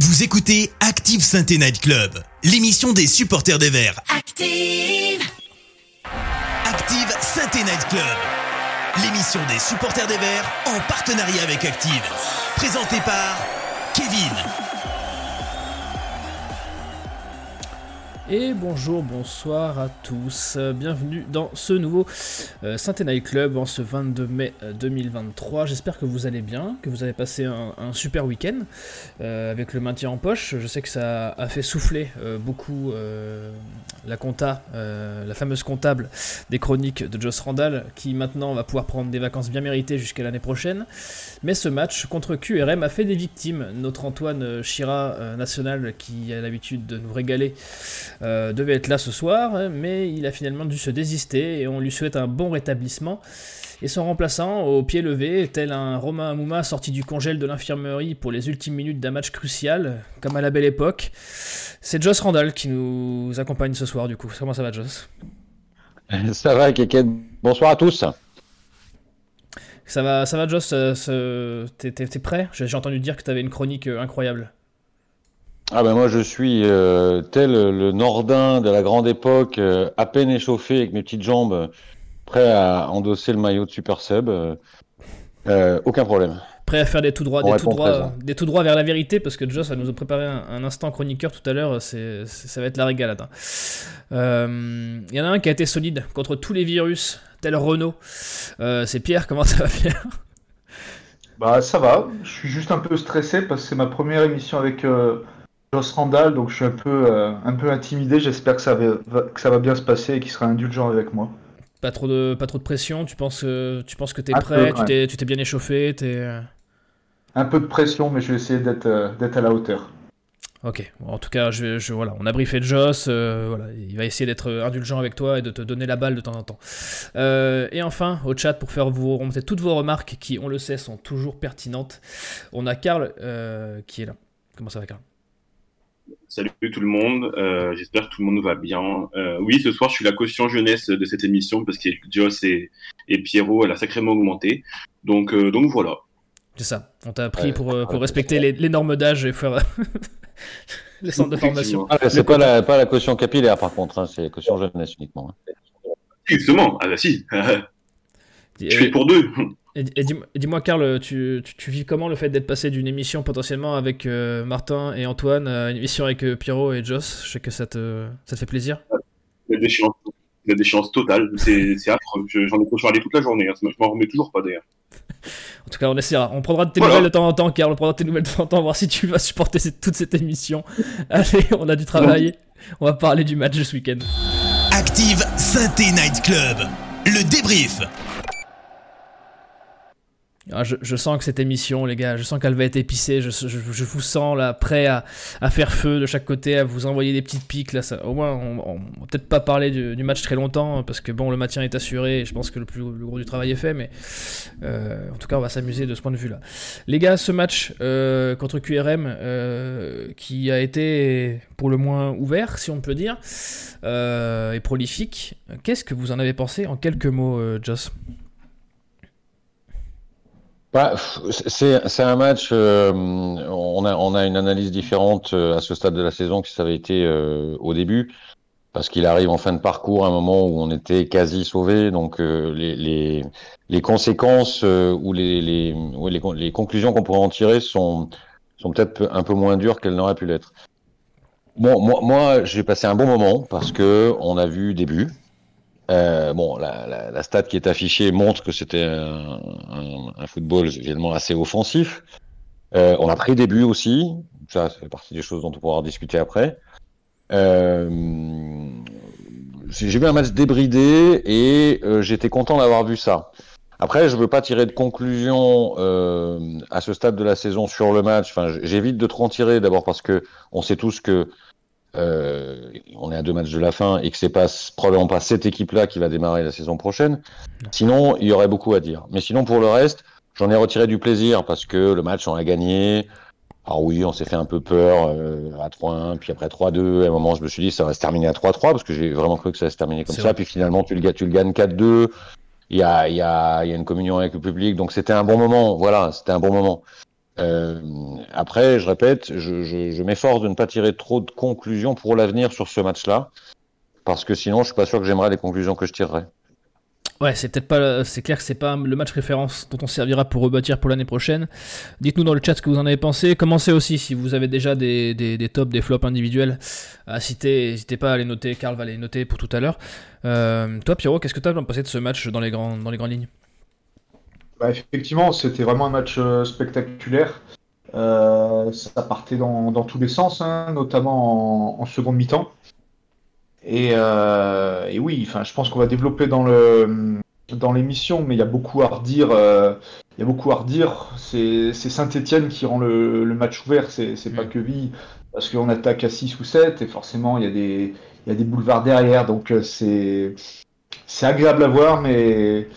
Vous écoutez Active Sainte Night Club, l'émission des supporters des Verts. Active. Active Sainte Night Club, l'émission des supporters des Verts en partenariat avec Active. Présentée par Kevin. Et bonjour, bonsoir à tous. Euh, Bienvenue dans ce nouveau euh, Saint-Night Club en ce 22 mai euh, 2023. J'espère que vous allez bien, que vous avez passé un, super week-end euh, avec le maintien en poche. Je sais que ça a fait souffler euh, beaucoup euh, la compta, euh, la fameuse comptable des chroniques de Joss Randall, qui maintenant va pouvoir prendre des vacances bien méritées jusqu'à l'année prochaine. Mais ce match contre QRM a fait des victimes. Notre Antoine Chira euh, national, qui a l'habitude de nous régaler, euh, devait être là ce soir, hein, mais il a finalement dû se désister et on lui souhaite un bon rétablissement. Et son remplaçant, au pied levé, tel un Romain Amouma sorti du congèle de l'infirmerie pour les ultimes minutes d'un match crucial, comme à la belle époque, c'est Joss Randall qui nous accompagne ce soir du coup. Comment ça va Joss? Ça va, Keket. Bonsoir à tous. Ça va, ça va Joss euh, T'es prêt? J'ai j'ai entendu dire que t'avais une chronique euh, incroyable. Ah ben moi je suis euh, tel le Nordin de la grande époque, euh, à peine échauffé avec mes petites jambes, euh, prêt à endosser le maillot de Super Sub. euh, aucun problème. Prêt à faire des tout droits, des tout droits, des tout droits vers la vérité parce que Joss va nous a préparé un, un instant chroniqueur tout à l'heure. C'est, ça va être la régalade. hein. Euh, Il y en a un qui a été solide contre tous les virus, tel Renault. Euh, c'est Pierre. Comment ça va Pierre? Bah ça va, je suis juste un peu stressé parce que c'est ma première émission avec euh, Joss Randall, donc je suis un peu, euh, un peu intimidé. J'espère que ça va, que ça va bien se passer et qu'il sera indulgent avec moi. Pas trop de, pas trop de pression. Tu penses, que- tu penses que t'es prêt? peu, Tu ouais. t'es, tu t'es bien échauffé? T'es. euh, Un peu de pression, mais je vais essayer d'être euh, à la hauteur. Ok, Bon, en tout cas, je, je, voilà, on a briefé Joss, euh, voilà, il va essayer d'être indulgent avec toi et de te donner la balle de temps en temps. Euh, et enfin, au chat, pour faire vous remonter toutes vos remarques qui, on le sait, sont toujours pertinentes, on a Karl euh, qui est là. Comment ça va, Karl? Salut tout le monde, euh, j'espère que tout le monde va bien. Euh, oui, ce soir, je suis la caution jeunesse de cette émission parce que Joss et, et Pierrot, elle a sacrément augmenté. Donc, euh, donc voilà. C'est ça, on t'a appris pour, pour ouais, respecter les, les normes d'âge et faire les centres de formation. Ah, c'est pas la, pas la caution capillaire par contre, hein, c'est la caution jeunesse uniquement. hein. Justement, ah bah si, je fais pour deux. Et- et dis- et dis-moi, Karl, tu, tu, tu vis comment le fait d'être passé d'une émission potentiellement avec euh, Martin et Antoine à une émission avec euh, Pierrot et Joss? Je sais que ça te, ça te fait plaisir. La déchéance, la déchéance totale, c'est affreux. Je- J'en ai parlé toute la journée, hein. je m'en remets toujours pas d'ailleurs. En tout cas, on essaiera. On prendra de tes Voilà. nouvelles de temps en temps, Karl. On prendra de tes nouvelles de temps en temps, voir si tu vas supporter cette- toute cette émission. Allez, on a du travail. On va parler du match de ce week-end. Active Sainte Night Club, le débrief. Ah, je, sens que cette émission, les gars, je sens qu'elle va être épicée. Je, vous sens là, prêt à, faire feu de chaque côté, à vous envoyer des petites piques. Là, ça, au moins, on, va peut-être pas parler du, match très longtemps, parce que bon, le maintien est assuré. Et je pense que le plus gros du travail est fait, mais euh, en tout cas, on va s'amuser de ce point de vue-là. Les gars, ce match euh, contre QRM, euh, qui a été pour le moins ouvert, si on peut dire, et prolifique. Qu'est-ce que vous en avez pensé en quelques mots, Joss? Bah, c'est un match, euh, on a, on a une analyse différente euh, à ce stade de la saison que ça avait été euh, au début, parce qu'il arrive en fin de parcours à un moment où on était quasi sauvé, donc euh, les, les, les conséquences euh, ou les, les, les, con- les conclusions qu'on pourrait en tirer sont, sont peut-être peu- un peu moins dures qu'elles n'auraient pu l'être. Bon, moi, moi j'ai passé un bon moment parce que on a vu des buts. Euh, bon, la, la, la stat qui est affichée montre que c'était un, un, un football évidemment assez offensif. Euh, on a pris des buts aussi, ça, fait partie des choses dont on pourra discuter après. Euh, j'ai vu un match débridé et euh, j'étais content d'avoir vu ça. Après, je veux pas tirer de conclusion euh, à ce stade de la saison sur le match. Enfin, j'évite de trop en tirer d'abord parce que on sait tous que euh, on est à deux matchs de la fin et que c'est pas probablement pas cette équipe-là qui va démarrer la saison prochaine. Sinon, il y aurait beaucoup à dire. Mais sinon, pour le reste, j'en ai retiré du plaisir parce que le match, on l'a gagné. Alors oui, on s'est fait un peu peur euh, à 3-1, puis après 3-2. À un moment, je me suis dit ça va se terminer à 3-3 parce que j'ai vraiment cru que ça allait se terminer comme ça. vrai. Puis finalement, tu le, tu le gagnes 4-2. Il y a, y, a, il y a une communion avec le public, donc c'était un bon moment. Voilà, c'était un bon moment. Euh, après, je répète, je, m'efforce de ne pas tirer trop de conclusions pour l'avenir sur ce match-là, parce que sinon, je suis pas sûr que j'aimerais les conclusions que je tirerais. Ouais, c'est peut-être pas, c'est clair que c'est pas le match référence dont on servira pour rebâtir pour l'année prochaine. Dites-nous dans le chat ce que vous en avez pensé. Commencez aussi si vous avez déjà des, tops, des flops individuels à citer. N'hésitez pas à les noter. Karl va les noter pour tout à l'heure. Euh, toi, Pierrot, qu'est-ce que tu as pensé de ce match dans les, dans les grandes lignes? Bah, Effectivement, c'était vraiment un match euh, spectaculaire. Euh, ça partait dans, dans, tous les sens, hein, notamment en, en seconde mi-temps. Et, euh, et, oui, enfin, je pense qu'on va développer dans le dans l'émission, mais il y a beaucoup à redire. Euh, il y a beaucoup à redire. C'est Saint-Etienne qui rend le, le match ouvert. C'est mmh. pas que Vie, parce qu'on attaque à 6 ou 7 et forcément il y a des il y a des boulevards derrière. Donc c'est c'est agréable à voir, mais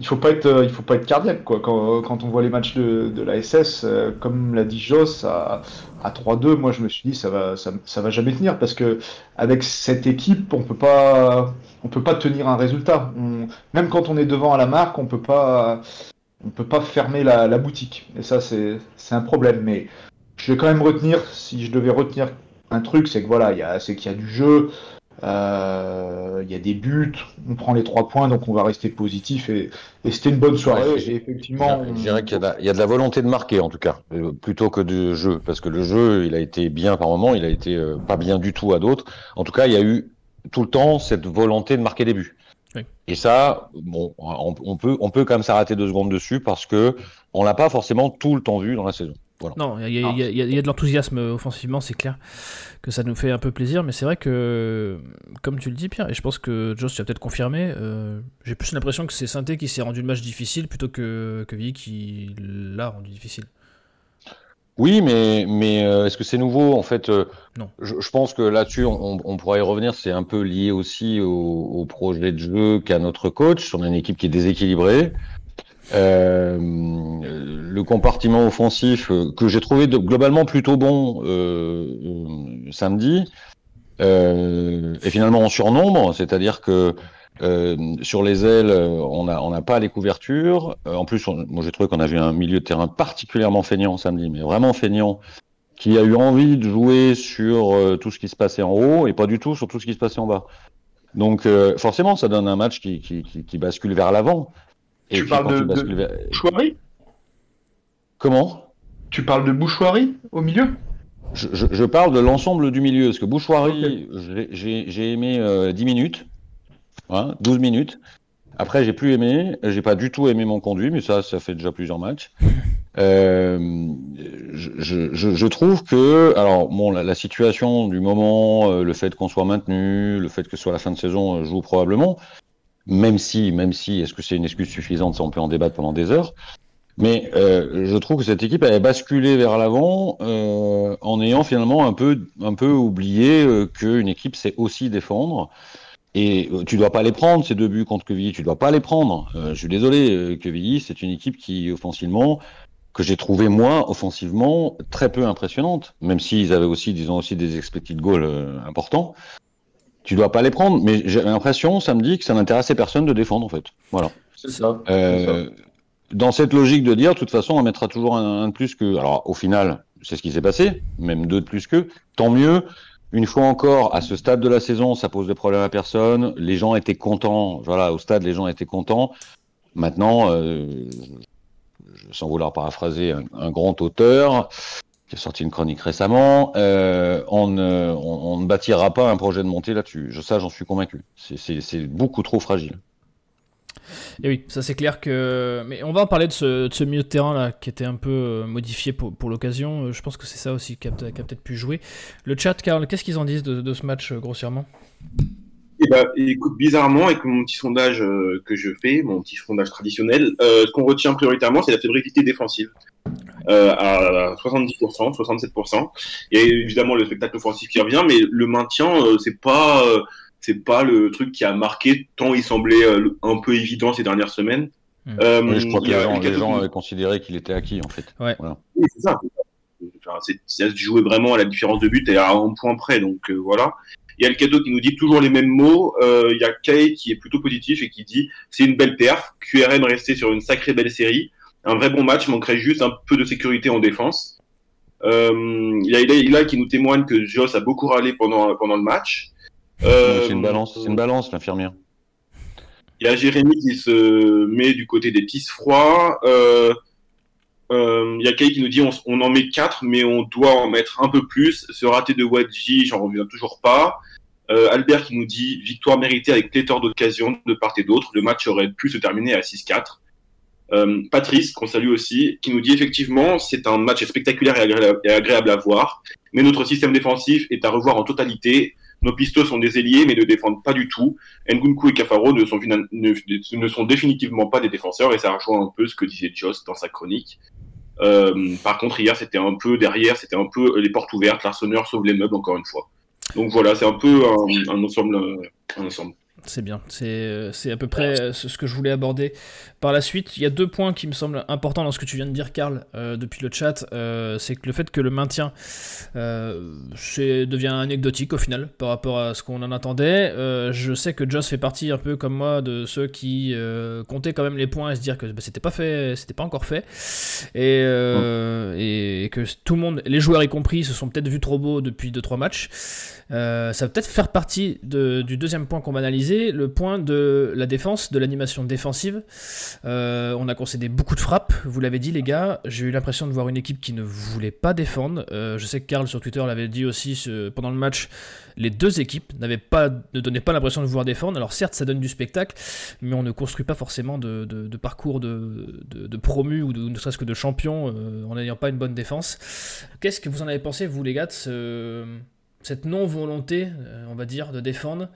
il faut pas être, euh, il faut pas être cardiaque quoi. Quand, quand on voit les matchs de, de la SS, euh, comme l'a dit Joss, à, à 3-2, moi je me suis dit ça va, ça, ça, va jamais tenir parce que avec cette équipe, on peut pas, on peut pas tenir un résultat. Même quand on est devant à la marque, on peut pas, on peut pas fermer la, la boutique. Et ça c'est, c'est un problème. Mais je vais quand même retenir, si je devais retenir un truc, c'est que voilà, il y a, c'est qu'il y a du jeu. Euh, il y a des buts, on prend les trois points, donc on va rester positif. Et, et c'était une bonne soirée. Ouais, effectivement, je dirais qu'il y, y, a de la volonté de marquer, en tout cas, euh, plutôt que du jeu. Parce que le jeu, il a été bien par moment, il a été euh, pas bien du tout à d'autres. En tout cas, il y a eu tout le temps cette volonté de marquer des buts. Oui. Et ça, bon, on, on, peut, on peut quand même s'arrêter deux secondes dessus parce que on l'a pas forcément tout le temps vu dans la saison. Voilà. Non, il y, y, y, y, a de l'enthousiasme offensivement, c'est clair que ça nous fait un peu plaisir, mais c'est vrai que, comme tu le dis, Pierre, et je pense que Joss, tu as peut-être confirmé, euh, j'ai plus l'impression que c'est Synthé qui s'est rendu le match difficile plutôt que, que qui l'a rendu difficile. Oui, mais, mais euh, est-ce que c'est nouveau En fait, euh, non. Je, je, pense que là-dessus, on, on, pourra y revenir. C'est un peu lié aussi au, au projet de jeu qu'a notre coach. On a une équipe qui est déséquilibrée. Euh, le compartiment offensif euh, que j'ai trouvé globalement plutôt bon euh, samedi est finalement en surnombre, c'est-à-dire que sur les ailes, on n'a pas les couvertures. en plus, moi j'ai trouvé qu'on avait un milieu de terrain particulièrement feignant samedi, mais vraiment feignant, qui a eu envie de jouer sur tout ce qui se passait en haut et pas du tout sur tout ce qui se passait en bas. Donc forcément, ça donne un match qui bascule vers l'avant. Et tu parles de, de vers... Bouchoirie Comment? Tu parles de Bouchoirie au milieu? Je, je, je, parle de l'ensemble du milieu. Parce que Bouchoirie, okay. j'ai aimé euh, 10 minutes, hein, 12 minutes. Après, j'ai plus aimé. J'ai pas du tout aimé mon conduit, mais ça, ça fait déjà plusieurs matchs. Euh, je, je, je, trouve que, alors bon, la, la situation du moment, euh, le fait qu'on soit maintenu, le fait que ce soit la fin de saison euh, joue probablement même si, même si, est-ce que c'est une excuse suffisante, ça on peut en débattre pendant des heures. Mais euh, je trouve que cette équipe avait basculé vers l'avant euh, en ayant finalement un peu, un peu oublié euh, qu'une équipe sait aussi défendre. Et euh, tu dois pas les prendre ces deux buts contre Quevilly, tu dois pas les prendre. Euh, je suis désolé, euh, Quevilly, c'est une équipe qui offensivement que j'ai trouvé moi offensivement très peu impressionnante, même s'ils avaient aussi, disons aussi des expected goals importants tu dois pas les prendre. Mais j'ai l'impression, samedi, que ça n'intéressait personne de défendre, en fait. Voilà. C'est ça. Euh, ça. Dans cette logique de dire, de toute façon, on mettra toujours un, un de plus que. Alors, au final, c'est ce qui s'est passé, même deux de plus que. Tant mieux. Une fois encore, à ce stade de la saison, ça pose des problèmes à personne. Les gens étaient contents. Voilà, au stade, les gens étaient contents. Maintenant, euh, sans vouloir paraphraser un, un grand auteur, qui a sorti une chronique récemment, euh, on, ne, on, on, ne bâtira pas un projet de montée là-dessus. Ça, j'en suis convaincu. C'est beaucoup trop fragile. Et oui, ça c'est clair que. Mais on va en parler de ce, de ce, milieu de terrain là qui était un peu euh, modifié pour, pour l'occasion. Je pense que c'est ça aussi qui a, peut-être pu jouer. Le chat, Karl, qu'est-ce qu'ils en disent de, de, ce match euh, grossièrement? Eh ben, écoute, bizarrement, avec mon petit sondage euh, que je fais, mon petit sondage traditionnel, euh, ce qu'on retient prioritairement, c'est la fébrilité défensive. Euh, à 70%, 67%. Il y a évidemment le spectacle offensif qui revient, mais le maintien, euh, c'est pas, euh, c'est pas le truc qui a marqué tant il semblait euh, un peu évident ces dernières semaines. Mmh. oui, je crois que les gens, les gens avaient considéré qu'il était acquis en fait. Ouais. Voilà. Oui, c'est ça. Enfin, ça se jouait vraiment à la différence de but et à un point près, donc voilà. Il y a le cadeau qui nous dit toujours les mêmes mots. Euh, il y a Kay qui est plutôt positif et qui dit c'est une belle perf. QRM resté sur une sacrée belle série. Un vrai bon match, manquerait juste un peu de sécurité en défense. Euh, il y a Ila qui nous témoigne que Joss a beaucoup râlé pendant, pendant le match. Euh, c'est une balance, c'est une balance, l'infirmière. Il y a Jérémy qui se met du côté des petits froids. Euh, euh, il y a Kay qui nous dit on, on, en met 4, mais on doit en mettre un peu plus. Ce raté de Wadji, j'en reviens toujours pas. Euh, Albert qui nous dit victoire méritée avec pléthore d'occasions de part et d'autre. Le match aurait pu se terminer à 6-4. Euh, Patrice, qu'on salue aussi, qui nous dit effectivement c'est un match spectaculaire et agréable, et agréable, à voir, mais notre système défensif est à revoir en totalité. Nos pistos sont des ailiers mais ne défendent pas du tout. Ngunku et Cafaro ne sont, ne, ne sont définitivement pas des défenseurs et ça rejoint un peu ce que disait Joss dans sa chronique. Euh, par contre, hier, c'était un peu derrière, c'était un peu les portes ouvertes, l'arseneur sauve les meubles encore une fois. Donc voilà, c'est un peu un, un ensemble. Un ensemble. C'est bien, c'est à peu près ce que je voulais aborder par la suite. Il y a deux points qui me semblent importants dans ce que tu viens de dire, Karl, euh, depuis le chat. Euh, c'est que le fait que le maintien euh, devient anecdotique au final par rapport à ce qu'on en attendait. Je sais que Joss fait partie un peu comme moi de ceux qui comptaient quand même les points et se dire que bah, c'était pas fait, c'était pas encore fait. Et, que tout le monde, les joueurs y compris, se sont peut-être vus trop beaux depuis 2-3 matchs. ça va peut-être faire partie de, du deuxième point qu'on va analyser le point de la défense, de l'animation défensive. Euh, on a concédé beaucoup de frappes, vous l'avez dit les gars. J'ai eu l'impression de voir une équipe qui ne voulait pas défendre. Euh, je sais que Karl sur Twitter l'avait dit aussi pendant le match. Les deux équipes n'avaient pas, ne donnaient pas l'impression de vouloir défendre. Alors certes, ça donne du spectacle, mais on ne construit pas forcément de, parcours de, de, promus ou ne serait-ce que de champions euh, en n'ayant pas une bonne défense. Qu'est-ce que vous en avez pensé, vous les gars, de cette non-volonté, on va dire, de défendre?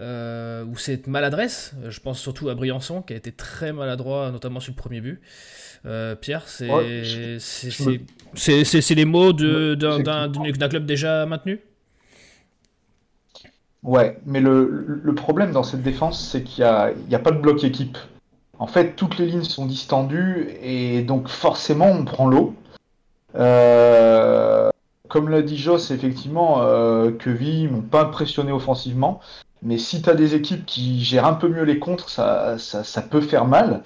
Euh, ou cette maladresse. Je pense surtout à Briançon qui a été très maladroit, notamment sur le premier but. Euh, Pierre, c'est c'est les mots d'un club déjà maintenu? Ouais, mais le, le, problème dans cette défense, c'est qu'il n'y a, a, pas de bloc équipe. En fait, toutes les lignes sont distendues et donc forcément on prend l'eau. Euh, comme l'a dit Joss, effectivement, euh, que Vi m'ont pas impressionné offensivement. Mais si tu as des équipes qui gèrent un peu mieux les contres, ça, ça, ça peut faire mal.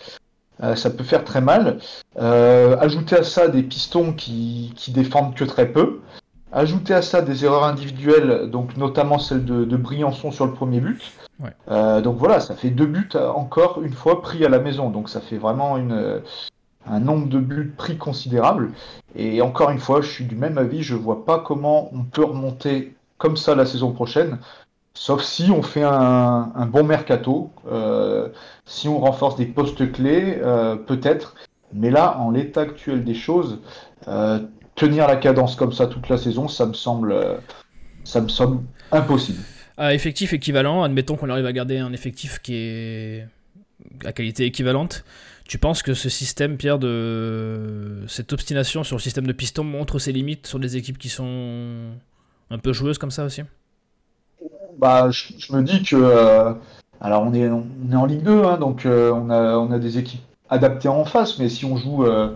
Euh, ça peut faire très mal. Euh, ajouter à ça des pistons qui, qui défendent que très peu. Ajouter à ça des erreurs individuelles, donc notamment celle de, de Briançon sur le premier but. Ouais. Euh, donc voilà, ça fait deux buts encore une fois pris à la maison. Donc ça fait vraiment une, un nombre de buts pris considérable. Et encore une fois, je suis du même avis. Je vois pas comment on peut remonter comme ça la saison prochaine. Sauf si on fait un, bon mercato, euh, si on renforce des postes clés, euh, peut-être. Mais là, en l'état actuel des choses, euh, tenir la cadence comme ça toute la saison, ça me semble, ça me semble impossible. À effectif équivalent, admettons qu'on arrive à garder un effectif qui est à qualité équivalente. Tu penses que ce système, Pierre, de cette obstination sur le système de piston montre ses limites sur des équipes qui sont un peu joueuses comme ça aussi? Bah, je, me dis que. Euh, alors, on est, on est en Ligue 2, hein, donc euh, on, a, on a des équipes adaptées en face, mais si on joue. Euh,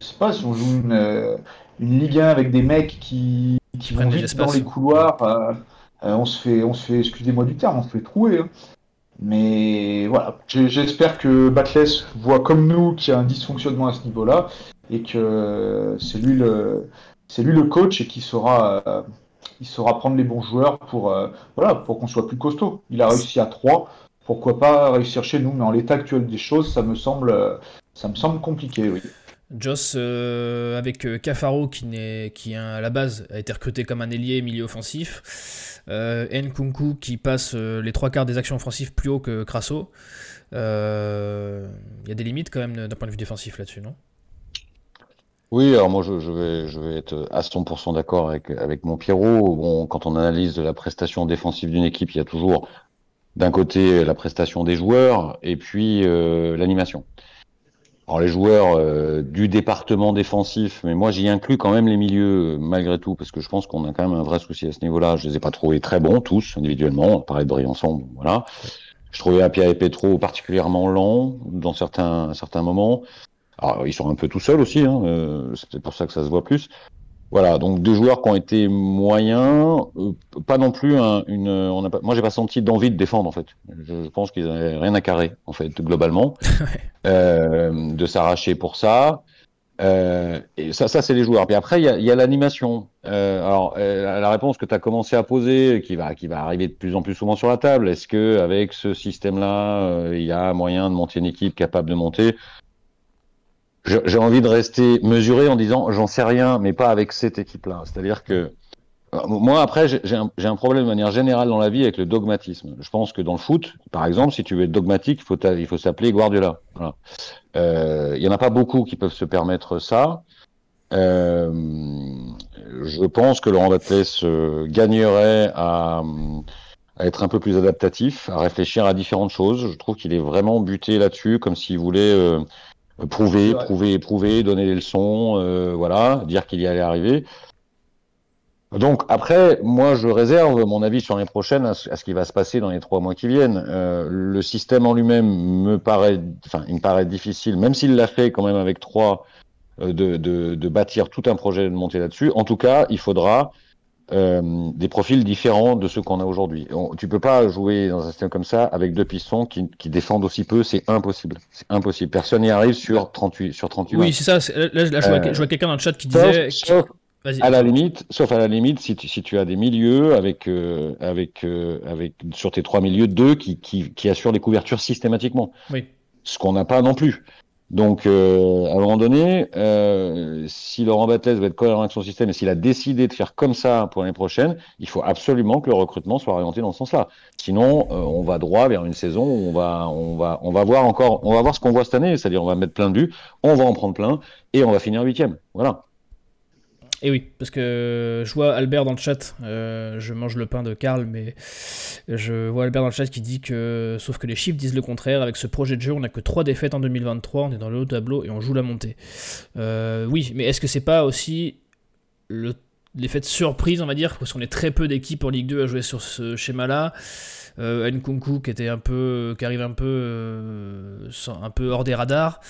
je sais pas, si on joue une, une Ligue 1 avec des mecs qui, qui vont vite dans les couloirs, on se fait, on se fait excusez-moi du terme, on se fait trouer. Hein. Mais voilà, j'espère que Batless voit comme nous qu'il y a un dysfonctionnement à ce niveau-là et que c'est lui le, c'est lui le coach et qui saura il saura prendre les bons joueurs pour, euh, voilà, pour qu'on soit plus costaud. Il a réussi à 3, pourquoi pas réussir chez nous, mais en l'état actuel des choses, ça me semble, ça me semble compliqué, oui. Joss euh, avec euh, Cafaro qui, qui à la base a été recruté comme un ailier milieu offensif, Nkunku qui passe les trois quarts des actions offensives plus haut que Crasso. Il y a des limites quand même d'un point de vue défensif là-dessus, non? Oui, alors moi je, vais, je vais être à 100% d'accord avec, avec mon Pierrot. Bon, quand on analyse la prestation défensive d'une équipe, il y a toujours d'un côté la prestation des joueurs et puis euh, l'animation. Alors les joueurs euh, du département défensif, mais moi j'y inclus quand même les milieux malgré tout, parce que je pense qu'on a quand même un vrai souci à ce niveau-là. Je les ai pas trouvés très bons tous individuellement. On parlait de Briançon, voilà. Je trouvais Apia et Petro particulièrement lents dans certains certains moments. Alors, ils sont un peu tout seuls aussi, hein, euh, c'est pour ça que ça se voit plus. Voilà, donc deux joueurs qui ont été moyens, euh, pas non plus un, une. On a pas, moi, j'ai pas senti d'envie de défendre en fait. Je, je pense qu'ils n'avaient rien à carrer en fait globalement, euh, de s'arracher pour ça. Euh, et ça, ça c'est les joueurs. Puis après, il y a, l'animation. Euh, alors, euh, la réponse que tu as commencé à poser, qui va, qui va arriver de plus en plus souvent sur la table, est-ce que avec ce système-là, il y a moyen de monter une équipe capable de monter? J'ai envie de rester mesuré en disant j'en sais rien, mais pas avec cette équipe-là. C'est-à-dire que euh, moi, après, j'ai un, problème de manière générale dans la vie avec le dogmatisme. Je pense que dans le foot, par exemple, si tu veux être dogmatique, il faut, s'appeler Guardiola. Voilà. Euh, il y en a pas beaucoup qui peuvent se permettre ça. Euh, je pense que Laurent Batles gagnerait à, à, être un peu plus adaptatif, à réfléchir à différentes choses. Je trouve qu'il est vraiment buté là-dessus, comme s'il voulait prouver, prouver, prouver, donner des leçons, euh, voilà, dire qu'il y allait arriver. Donc après, moi je réserve mon avis sur l'année prochaine à ce, qui va se passer dans les trois mois qui viennent. Euh, le système en lui-même me paraît, enfin, il me paraît difficile, même s'il l'a fait quand même avec trois, euh, de, de, de, bâtir tout un projet de monter là-dessus. En tout cas, il faudra euh, des profils différents de ceux qu'on a aujourd'hui. Tu peux pas jouer dans un système comme ça avec deux pistons qui, qui défendent aussi peu, c'est impossible. C'est impossible. Personne n'y arrive sur 38 sur 38 Oui, c'est ça. Là, là, je vois, vois quelqu'un dans le chat qui disait. Sauf, à la limite, sauf à la limite, si tu, si tu as des milieux avec, euh, avec, euh, avec sur tes trois milieux, deux qui, qui, qui assurent les couvertures systématiquement. Oui. Ce qu'on n'a pas non plus. Donc, euh, à un moment donné, euh, si Laurent Batles va être cohérent avec son système et s'il a décidé de faire comme ça pour l'année prochaine, il faut absolument que le recrutement soit orienté dans ce sens-là. Sinon, euh, on va droit vers une saison où on va, on va, on va voir encore, on va voir ce qu'on voit cette année, c'est-à-dire on va mettre plein de buts, on va en prendre plein et on va finir huitième. Voilà. Et oui, parce que je vois Albert dans le chat, euh, je mange le pain de Karl, mais je vois Albert dans le chat qui dit que, sauf que les chiffres disent le contraire, avec ce projet de jeu, on n'a que 3 défaites en 2023, on est dans le haut tableau et on joue la montée. Euh, oui, mais est-ce que c'est pas aussi l'effet de surprise, on va dire, parce qu'on est très peu d'équipes en Ligue 2 à jouer sur ce schéma-là? Euh, Nkunku qui était un peu, qui arrive un peu, euh, un peu hors des radars.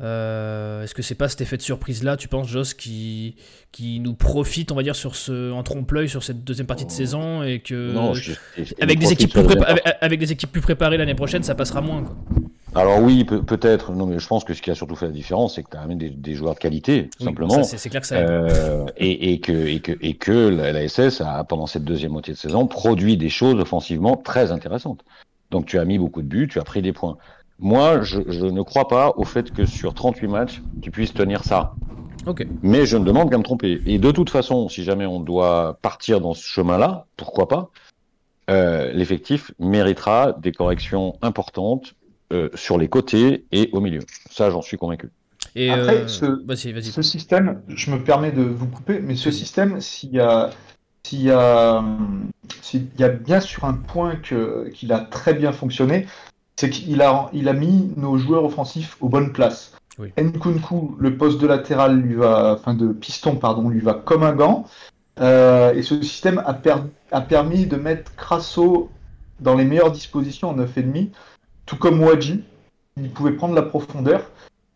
Euh, Est-ce que c'est pas cet effet de surprise là, tu penses, Joss, qui, qui nous profite, on va dire, sur ce, en trompe-l'œil sur cette deuxième partie de saison et que non, je, je, avec des équipes plus avec, avec, des équipes plus préparées l'année prochaine, ça passera moins. Quoi. Alors oui, peut-être. Non, mais je pense que ce qui a surtout fait la différence, c'est que tu as amené des, des, joueurs de qualité, oui, simplement. C'est clair que ça. Euh, et, et, que et que et que la, la, SS a pendant cette deuxième moitié de saison produit des choses offensivement très intéressantes. Donc tu as mis beaucoup de buts, tu as pris des points. Moi, je, je ne crois pas au fait que sur 38 matchs, tu puisses tenir ça. Okay. Mais je ne demande qu'à me tromper. Et de toute façon, si jamais on doit partir dans ce chemin-là, pourquoi pas euh, L'effectif méritera des corrections importantes euh, sur les côtés et au milieu. Ça, j'en suis convaincu. Et Après, euh... ce, vas -y, vas -y. ce, système, je me permets de vous couper, mais ce système, s'il y a, s'il y a, s'il y a bien sur un point que, qu'il a très bien fonctionné, c'est qu'il a, il a mis nos joueurs offensifs aux bonnes places. Oui. Nkunku, le poste de latéral lui va, enfin de piston, pardon, lui va comme un gant. Euh, et ce système a, per, a permis de mettre Crasso dans les meilleures dispositions en 9,5 tout comme Wadji, il pouvait prendre la profondeur.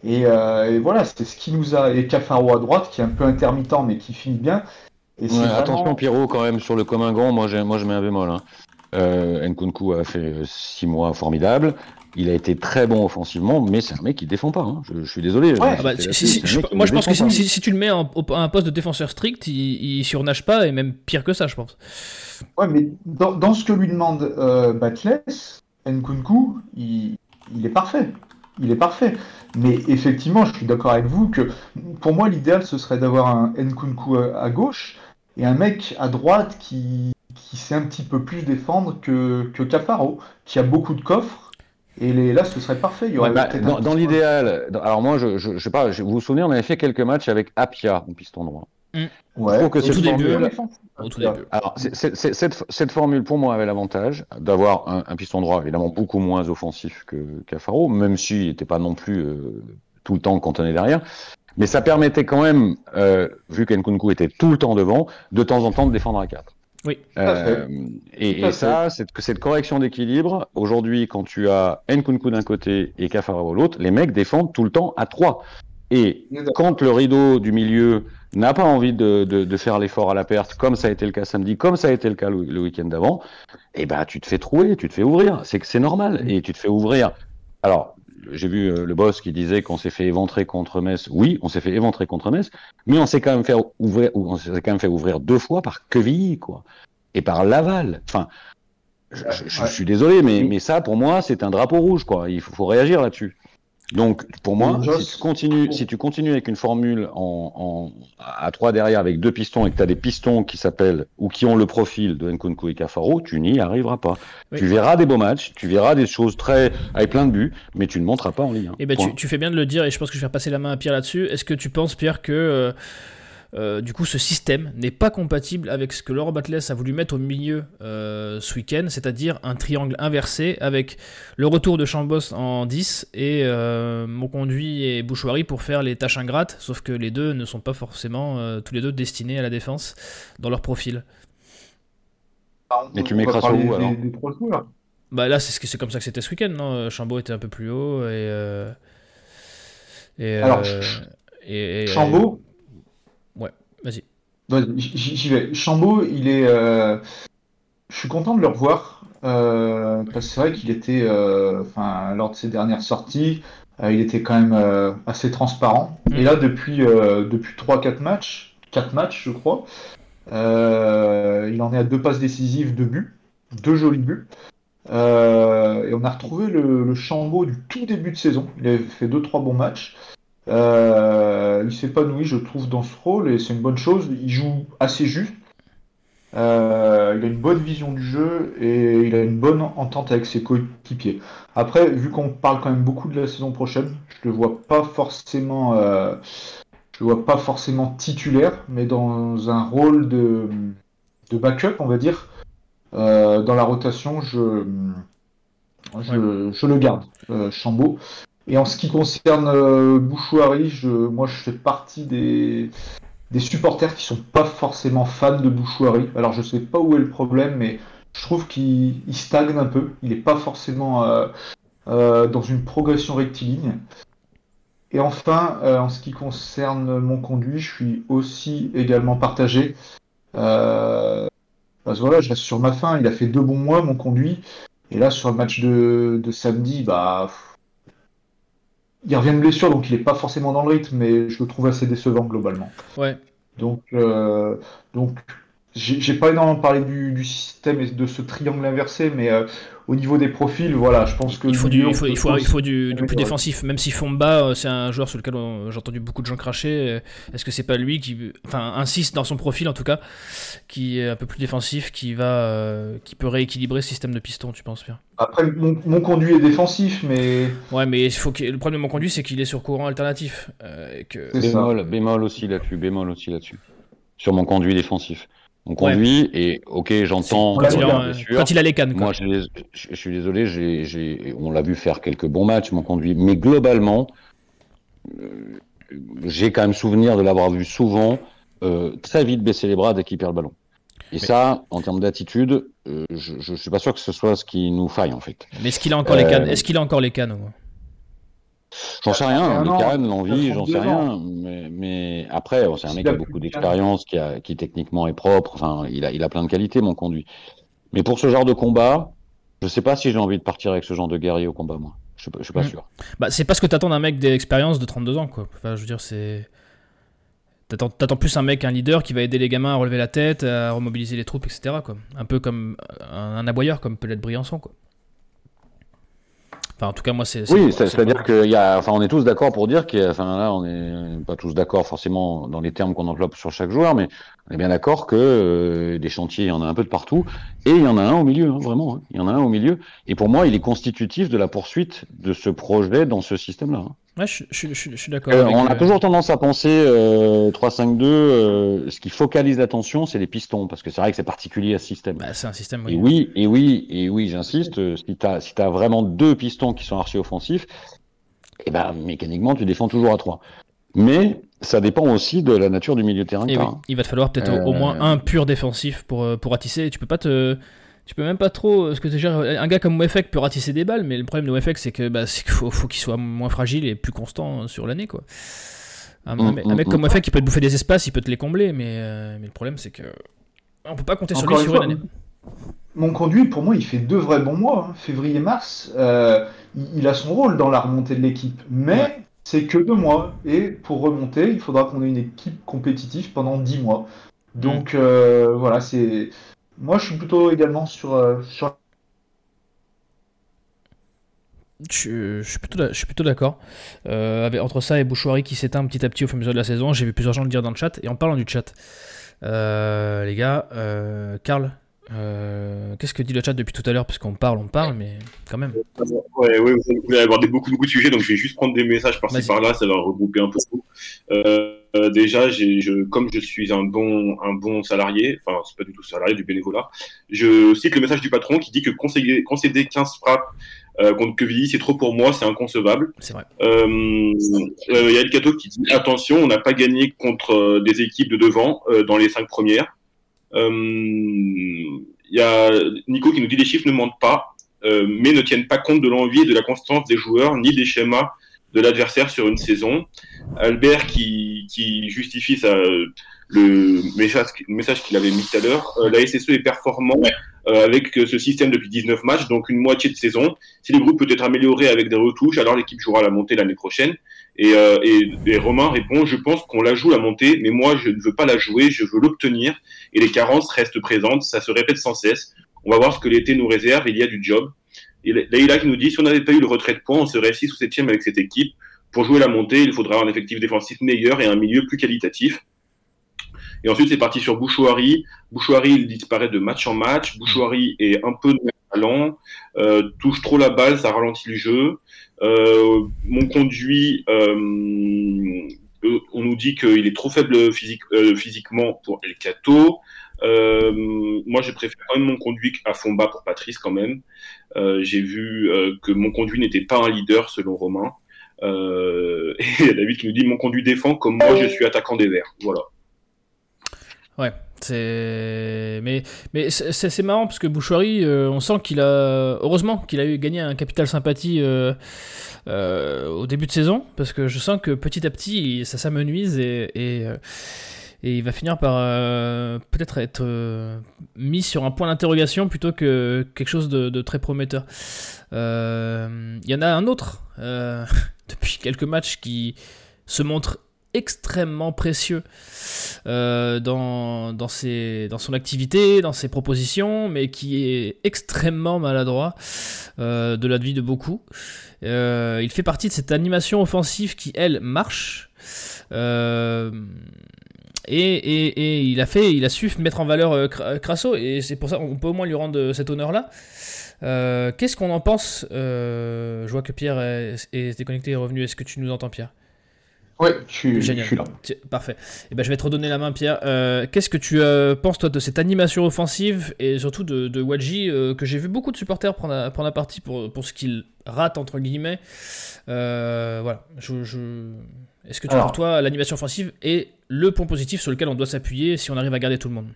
Et, euh, et voilà, c'est ce qui nous a. Et Cafaro à droite, qui est un peu intermittent, mais qui finit bien. Et ouais, vraiment... Attention, Pierrot, quand même, sur le commun gant, moi, moi je mets un bémol. Hein. Euh, Nkunku a fait six mois formidables. Il a été très bon offensivement, mais c'est un mec qui défend pas. Hein. Je, je, suis désolé. Ouais, bah, si, si, je, moi, je pense que si, si, tu le mets en, à un poste de défenseur strict, il, il surnage pas, et même pire que ça, je pense. Ouais, mais dans, dans ce que lui demande euh, Batles, Nkunku, il, il, est parfait. Il est parfait. Mais effectivement, je suis d'accord avec vous que pour moi, l'idéal, ce serait d'avoir un Nkunku à, à, gauche et un mec à droite qui, qui sait un petit peu plus défendre que, que Cafaro, qui a beaucoup de coffres. Et les, là, ce serait parfait. Il y ouais, bah, dans, dans l'idéal, alors moi, je, je, je, sais pas, je, vous vous souvenez, on avait fait quelques matchs avec Apia en piston droit. Ouais, formule... Au tout début. Alors, c est, c est, cette, cette, formule, pour moi, avait l'avantage d'avoir un, un, piston droit évidemment beaucoup moins offensif que Cafaro, même s'il n'était pas non plus euh, tout le temps cantonné derrière. Mais ça permettait quand même, euh, vu qu'Nkunku était tout le temps devant, de temps en temps de défendre à 4. Oui. Euh, et, et ça, cette, cette correction d'équilibre, aujourd'hui, quand tu as Nkunku d'un côté et Cafaro de l'autre, les mecs défendent tout le temps à 3. Et quand le rideau du milieu n'a pas envie de, de, faire l'effort à la perte, comme ça a été le cas samedi, comme ça a été le cas le, week-end d'avant, eh ben tu te fais trouer, tu te fais ouvrir. C'est que c'est normal. Et tu te fais ouvrir. Alors, j'ai vu euh, le boss qui disait qu'on s'est fait éventrer contre Metz. Oui, on s'est fait éventrer contre Metz, mais on s'est quand même fait ouvrir, on s'est quand même fait ouvrir deux fois par Quevilly, quoi, et par Laval. Enfin, je, je, suis désolé, mais, mais ça, pour moi, c'est un drapeau rouge, quoi. Il faut, faut réagir là-dessus. Donc, pour moi, si tu, continues, si tu continues avec une formule en, à 3 derrière avec deux pistons et que tu as des pistons qui s'appellent ou qui ont le profil de Nkunku et Cafaro, tu n'y arriveras pas. Tu verras des beaux matchs, tu verras des choses très avec plein de buts, mais tu ne monteras pas en Ligue 1. Et ben, tu, tu, fais bien de le dire et je pense que je vais passer la main à Pierre là-dessus. Est-ce que tu penses, Pierre, que. Euh, euh, du coup, ce système n'est pas compatible avec ce que Laurent Batles a voulu mettre au milieu euh, ce week-end, c'est-à-dire un triangle inversé avec le retour de Chambos en 10 et euh, Monconduit et Bouchoirie pour faire les tâches ingrates, sauf que les deux ne sont pas forcément euh, tous les deux destinés à la défense dans leur profil. Mais tu mets sur où alors Bah là, c'est c'est comme ça que c'était ce week-end, non? Chambos était un peu plus haut et. et alors, et, Chambaud, Vas-y. J'y vais. Chambaud, il est. Euh, je suis content de le revoir. Euh, parce que c'est vrai qu'il était. Euh, enfin, lors de ses dernières sorties, il était quand même assez transparent. Mm. Et là, depuis, depuis 3-4 matchs, 4 matchs, je crois, il en est à deux passes décisives, deux buts, deux jolis buts. et on a retrouvé le, le Chambaud du tout début de saison. Il avait fait 2-3 bons matchs. Euh, il s'épanouit, je trouve, dans ce rôle et c'est une bonne chose. Il joue assez juste. Euh, il a une bonne vision du jeu et il a une bonne entente avec ses coéquipiers. Après, vu qu'on parle quand même beaucoup de la saison prochaine, je le vois pas forcément, euh, je le vois pas forcément titulaire, mais dans un rôle de, de backup, on va dire, dans la rotation, je, je, je le garde, Chambaud. Et en ce qui concerne euh, Bouchouari, moi je fais partie des, supporters qui sont pas forcément fans de Bouchouari. Alors je sais pas où est le problème, mais je trouve qu'il stagne un peu. Il n'est pas forcément euh, euh, dans une progression rectiligne. Et enfin, en ce qui concerne mon conduit, je suis aussi également partagé. parce voilà, je reste sur ma fin. Il a fait deux bons mois, mon conduit. Et là, sur le match de samedi, bah il revient de blessure, donc il n'est pas forcément dans le rythme, mais je le trouve assez décevant globalement. Ouais. Donc, euh, donc j'ai pas énormément parlé du, du, système et de ce triangle inversé, mais euh, au niveau des profils, voilà, je pense que. Il faut du, il faut, il faut, il faut du, plus défensif. Même si Fomba, euh, c'est un joueur sur lequel j'ai entendu beaucoup de gens cracher. Euh, est-ce que c'est pas lui qui, enfin, insiste dans son profil en tout cas, qui est un peu plus défensif, qui va, qui peut rééquilibrer ce système de piston, tu penses bien? Après, mon, conduit est défensif, mais. Ouais, mais il faut que... le problème de mon conduit, c'est qu'il est sur courant alternatif. que... bémol, bémol aussi là-dessus, bémol aussi là-dessus. Sur mon conduit défensif. On conduit et ok, j'entends. Quand, il a les cannes. Moi, je, suis désolé, j'ai, on l'a vu faire quelques bons matchs, mon conduit, mais globalement, euh, j'ai quand même souvenir de l'avoir vu souvent euh, très vite baisser les bras dès qu'il perd le ballon. Et ça, en termes d'attitude, euh, je, ne suis pas sûr que ce soit ce qui nous faille en fait. Mais est-ce qu'il a encore les cannes Est-ce qu'il a encore les cannes J'en sais rien, les cannes, l'envie, j'en sais rien. Mais, mais après, c'est un mec qui a beaucoup d'expérience, qui, a, qui techniquement est propre. Enfin, il a, il a plein de qualités, mon conduit. Mais pour ce genre de combat, je sais pas si j'ai envie de partir avec ce genre de guerrier au combat, moi. Je, je suis pas mm. sûr. Bah, c'est parce que t'attends d'un mec d'expérience de 32 ans, quoi. Enfin, je veux dire, c'est. T'attends plus un mec, un leader qui va aider les gamins à relever la tête, à remobiliser les troupes, etc. Quoi. Un peu comme un, un aboyeur, comme peut l'être Briançon. Quoi en tout cas, moi, c'est. Oui, c'est-à-dire qu'il y a. Enfin, on est tous d'accord pour dire que. Enfin, là, on n'est pas tous d'accord forcément dans les termes qu'on enveloppe sur chaque joueur, mais on est bien d'accord que euh, des chantiers, il y en a un peu de partout, et il y en a un au milieu, hein, vraiment. Hein. Il y en a un au milieu. Et pour moi, il est constitutif de la poursuite de ce projet dans ce système-là. Hein. Ouais, je, suis d'accord. Euh, on a toujours tendance à penser euh, 3-5-2, euh, ce qui focalise l'attention, c'est les pistons, parce que c'est vrai que c'est particulier à ce système. Bah, c'est un système. Oui. Et oui, et oui, et oui, j'insiste. Euh, si tu as, si as vraiment deux pistons qui sont archi offensifs, eh ben mécaniquement tu défends toujours à 3 Mais ça dépend aussi de la nature du milieu de terrain. Il va te falloir peut-être au moins un pur défensif pour pour ratisser. Tu peux pas te tu peux même pas trop. Ce que tu un gars comme Wefek peut ratisser des balles, mais le problème de Wefek, c'est que bah, qu'il faut, qu'il soit moins fragile et plus constant sur l'année, quoi. Un, Mm, un mec- un mm, mec mm. comme Wafek qui peut te bouffer des espaces, il peut te les combler, mais, euh, mais le problème c'est que on peut pas compter sur lui une sur fois, une année. Mon conduit, pour moi, il fait deux vrais bons mois, hein. février-mars. Euh, il, il a son rôle dans la remontée de l'équipe, mais Ouais. c'est que deux mois. Et pour remonter, il faudra qu'on ait une équipe compétitive pendant dix mois. Donc euh, voilà, c'est. Moi, je suis plutôt également sur, euh, sur Je, je suis plutôt, d'a- je suis plutôt d'accord. Euh, avec- entre ça et Bouchouari qui s'éteint petit à petit au fur et à mesure de la saison, j'ai vu plusieurs gens le dire dans le chat. Et en parlant du chat, euh, les gars, euh, Karl, euh, qu'est-ce que dit le chat depuis tout à l'heure? Parce qu'on parle, on parle, mais quand même. Ouais, ouais, vous voulez aborder beaucoup, beaucoup de sujets, donc je vais juste prendre des messages par-ci par-là, ça va regrouper un peu tout. Euh, déjà, j'ai, je, comme je suis un bon, un bon salarié, enfin, c'est pas du tout salarié du bénévolat, je cite le message du patron qui dit que concéder, concéder 15 frappes euh, contre Quevilly, c'est trop pour moi, c'est inconcevable. C'est vrai. Euh, euh, Il y a El Cato qui dit attention, on n'a pas gagné contre euh, des équipes de devant euh, dans les cinq premières. Euh, Il y a Nico qui nous dit les chiffres ne mentent pas, euh, mais ne tiennent pas compte de l'envie et de la constance des joueurs ni des schémas de l'adversaire sur une saison. Albert qui, qui justifie sa, le message, message qu'il avait mis tout à l'heure. Euh, la SSE est performant euh, avec ce système depuis 19 matchs, donc une moitié de saison. Si le groupe peut être amélioré avec des retouches, alors l'équipe jouera la montée l'année prochaine. Et, euh, et, et Romain répond, je pense qu'on la joue la montée, mais moi je ne veux pas la jouer, je veux l'obtenir. Et les carences restent présentes, ça se répète sans cesse. On va voir ce que l'été nous réserve, il y a du job. Et Leïla qui nous dit, si on n'avait pas eu le retrait de points, on serait 6 ou 7 avec cette équipe. Pour jouer la montée, il faudra un effectif défensif meilleur et un milieu plus qualitatif. Et ensuite, c'est parti sur Bouchouari. Bouchouari, il disparaît de match en match. Bouchouari est un peu talent, euh, touche trop la balle, ça ralentit le jeu. Euh, mon conduit, euh, on nous dit qu'il est trop faible euh, physiquement pour El Cato. Moi, je préfère quand même mon conduit à fond bas pour Patrice quand même. J'ai vu que mon conduit n'était pas un leader selon Romain. Euh, et David qui nous dit mon conduit défend comme moi je suis attaquant des Verts. Voilà. Ouais, c'est mais mais c'est marrant parce que Bouchouari, euh, on sent qu'il a heureusement qu'il a eu gagné un capital sympathie euh, euh, au début de saison parce que je sens que petit à petit ça s'amenuise et et, il va finir par peut-être être mis sur un point d'interrogation plutôt que quelque chose de, très prometteur. Il y en a un autre depuis quelques matchs qui se montre extrêmement précieux euh, dans, dans, ses, dans son activité, dans ses propositions, mais qui est extrêmement maladroit euh, de la vie de beaucoup. Euh, il fait partie de cette animation offensive qui, elle, marche. Et, et, et il a fait, il a su mettre en valeur Cra- Crasso, et c'est pour ça qu'on peut au moins lui rendre cet honneur-là. Euh, Qu'est-ce qu'on en pense Euh, Je vois que Pierre est, est déconnecté et est revenu. Est-ce que tu nous entends, Pierre? Ouais, je suis, je Génial. suis là. Parfait. Et ben, je vais te redonner la main, Pierre. Euh, Qu'est-ce que tu euh, penses, toi, de cette animation offensive et surtout de, de Wadji, euh, que j'ai vu beaucoup de supporters prendre à, prendre à partie pour, pour ce qu'il rate, entre guillemets Voilà. Je, je- Est-ce que tu Alors. pour toi, l'animation offensive est le point positif sur lequel on doit s'appuyer si on arrive à garder tout le monde?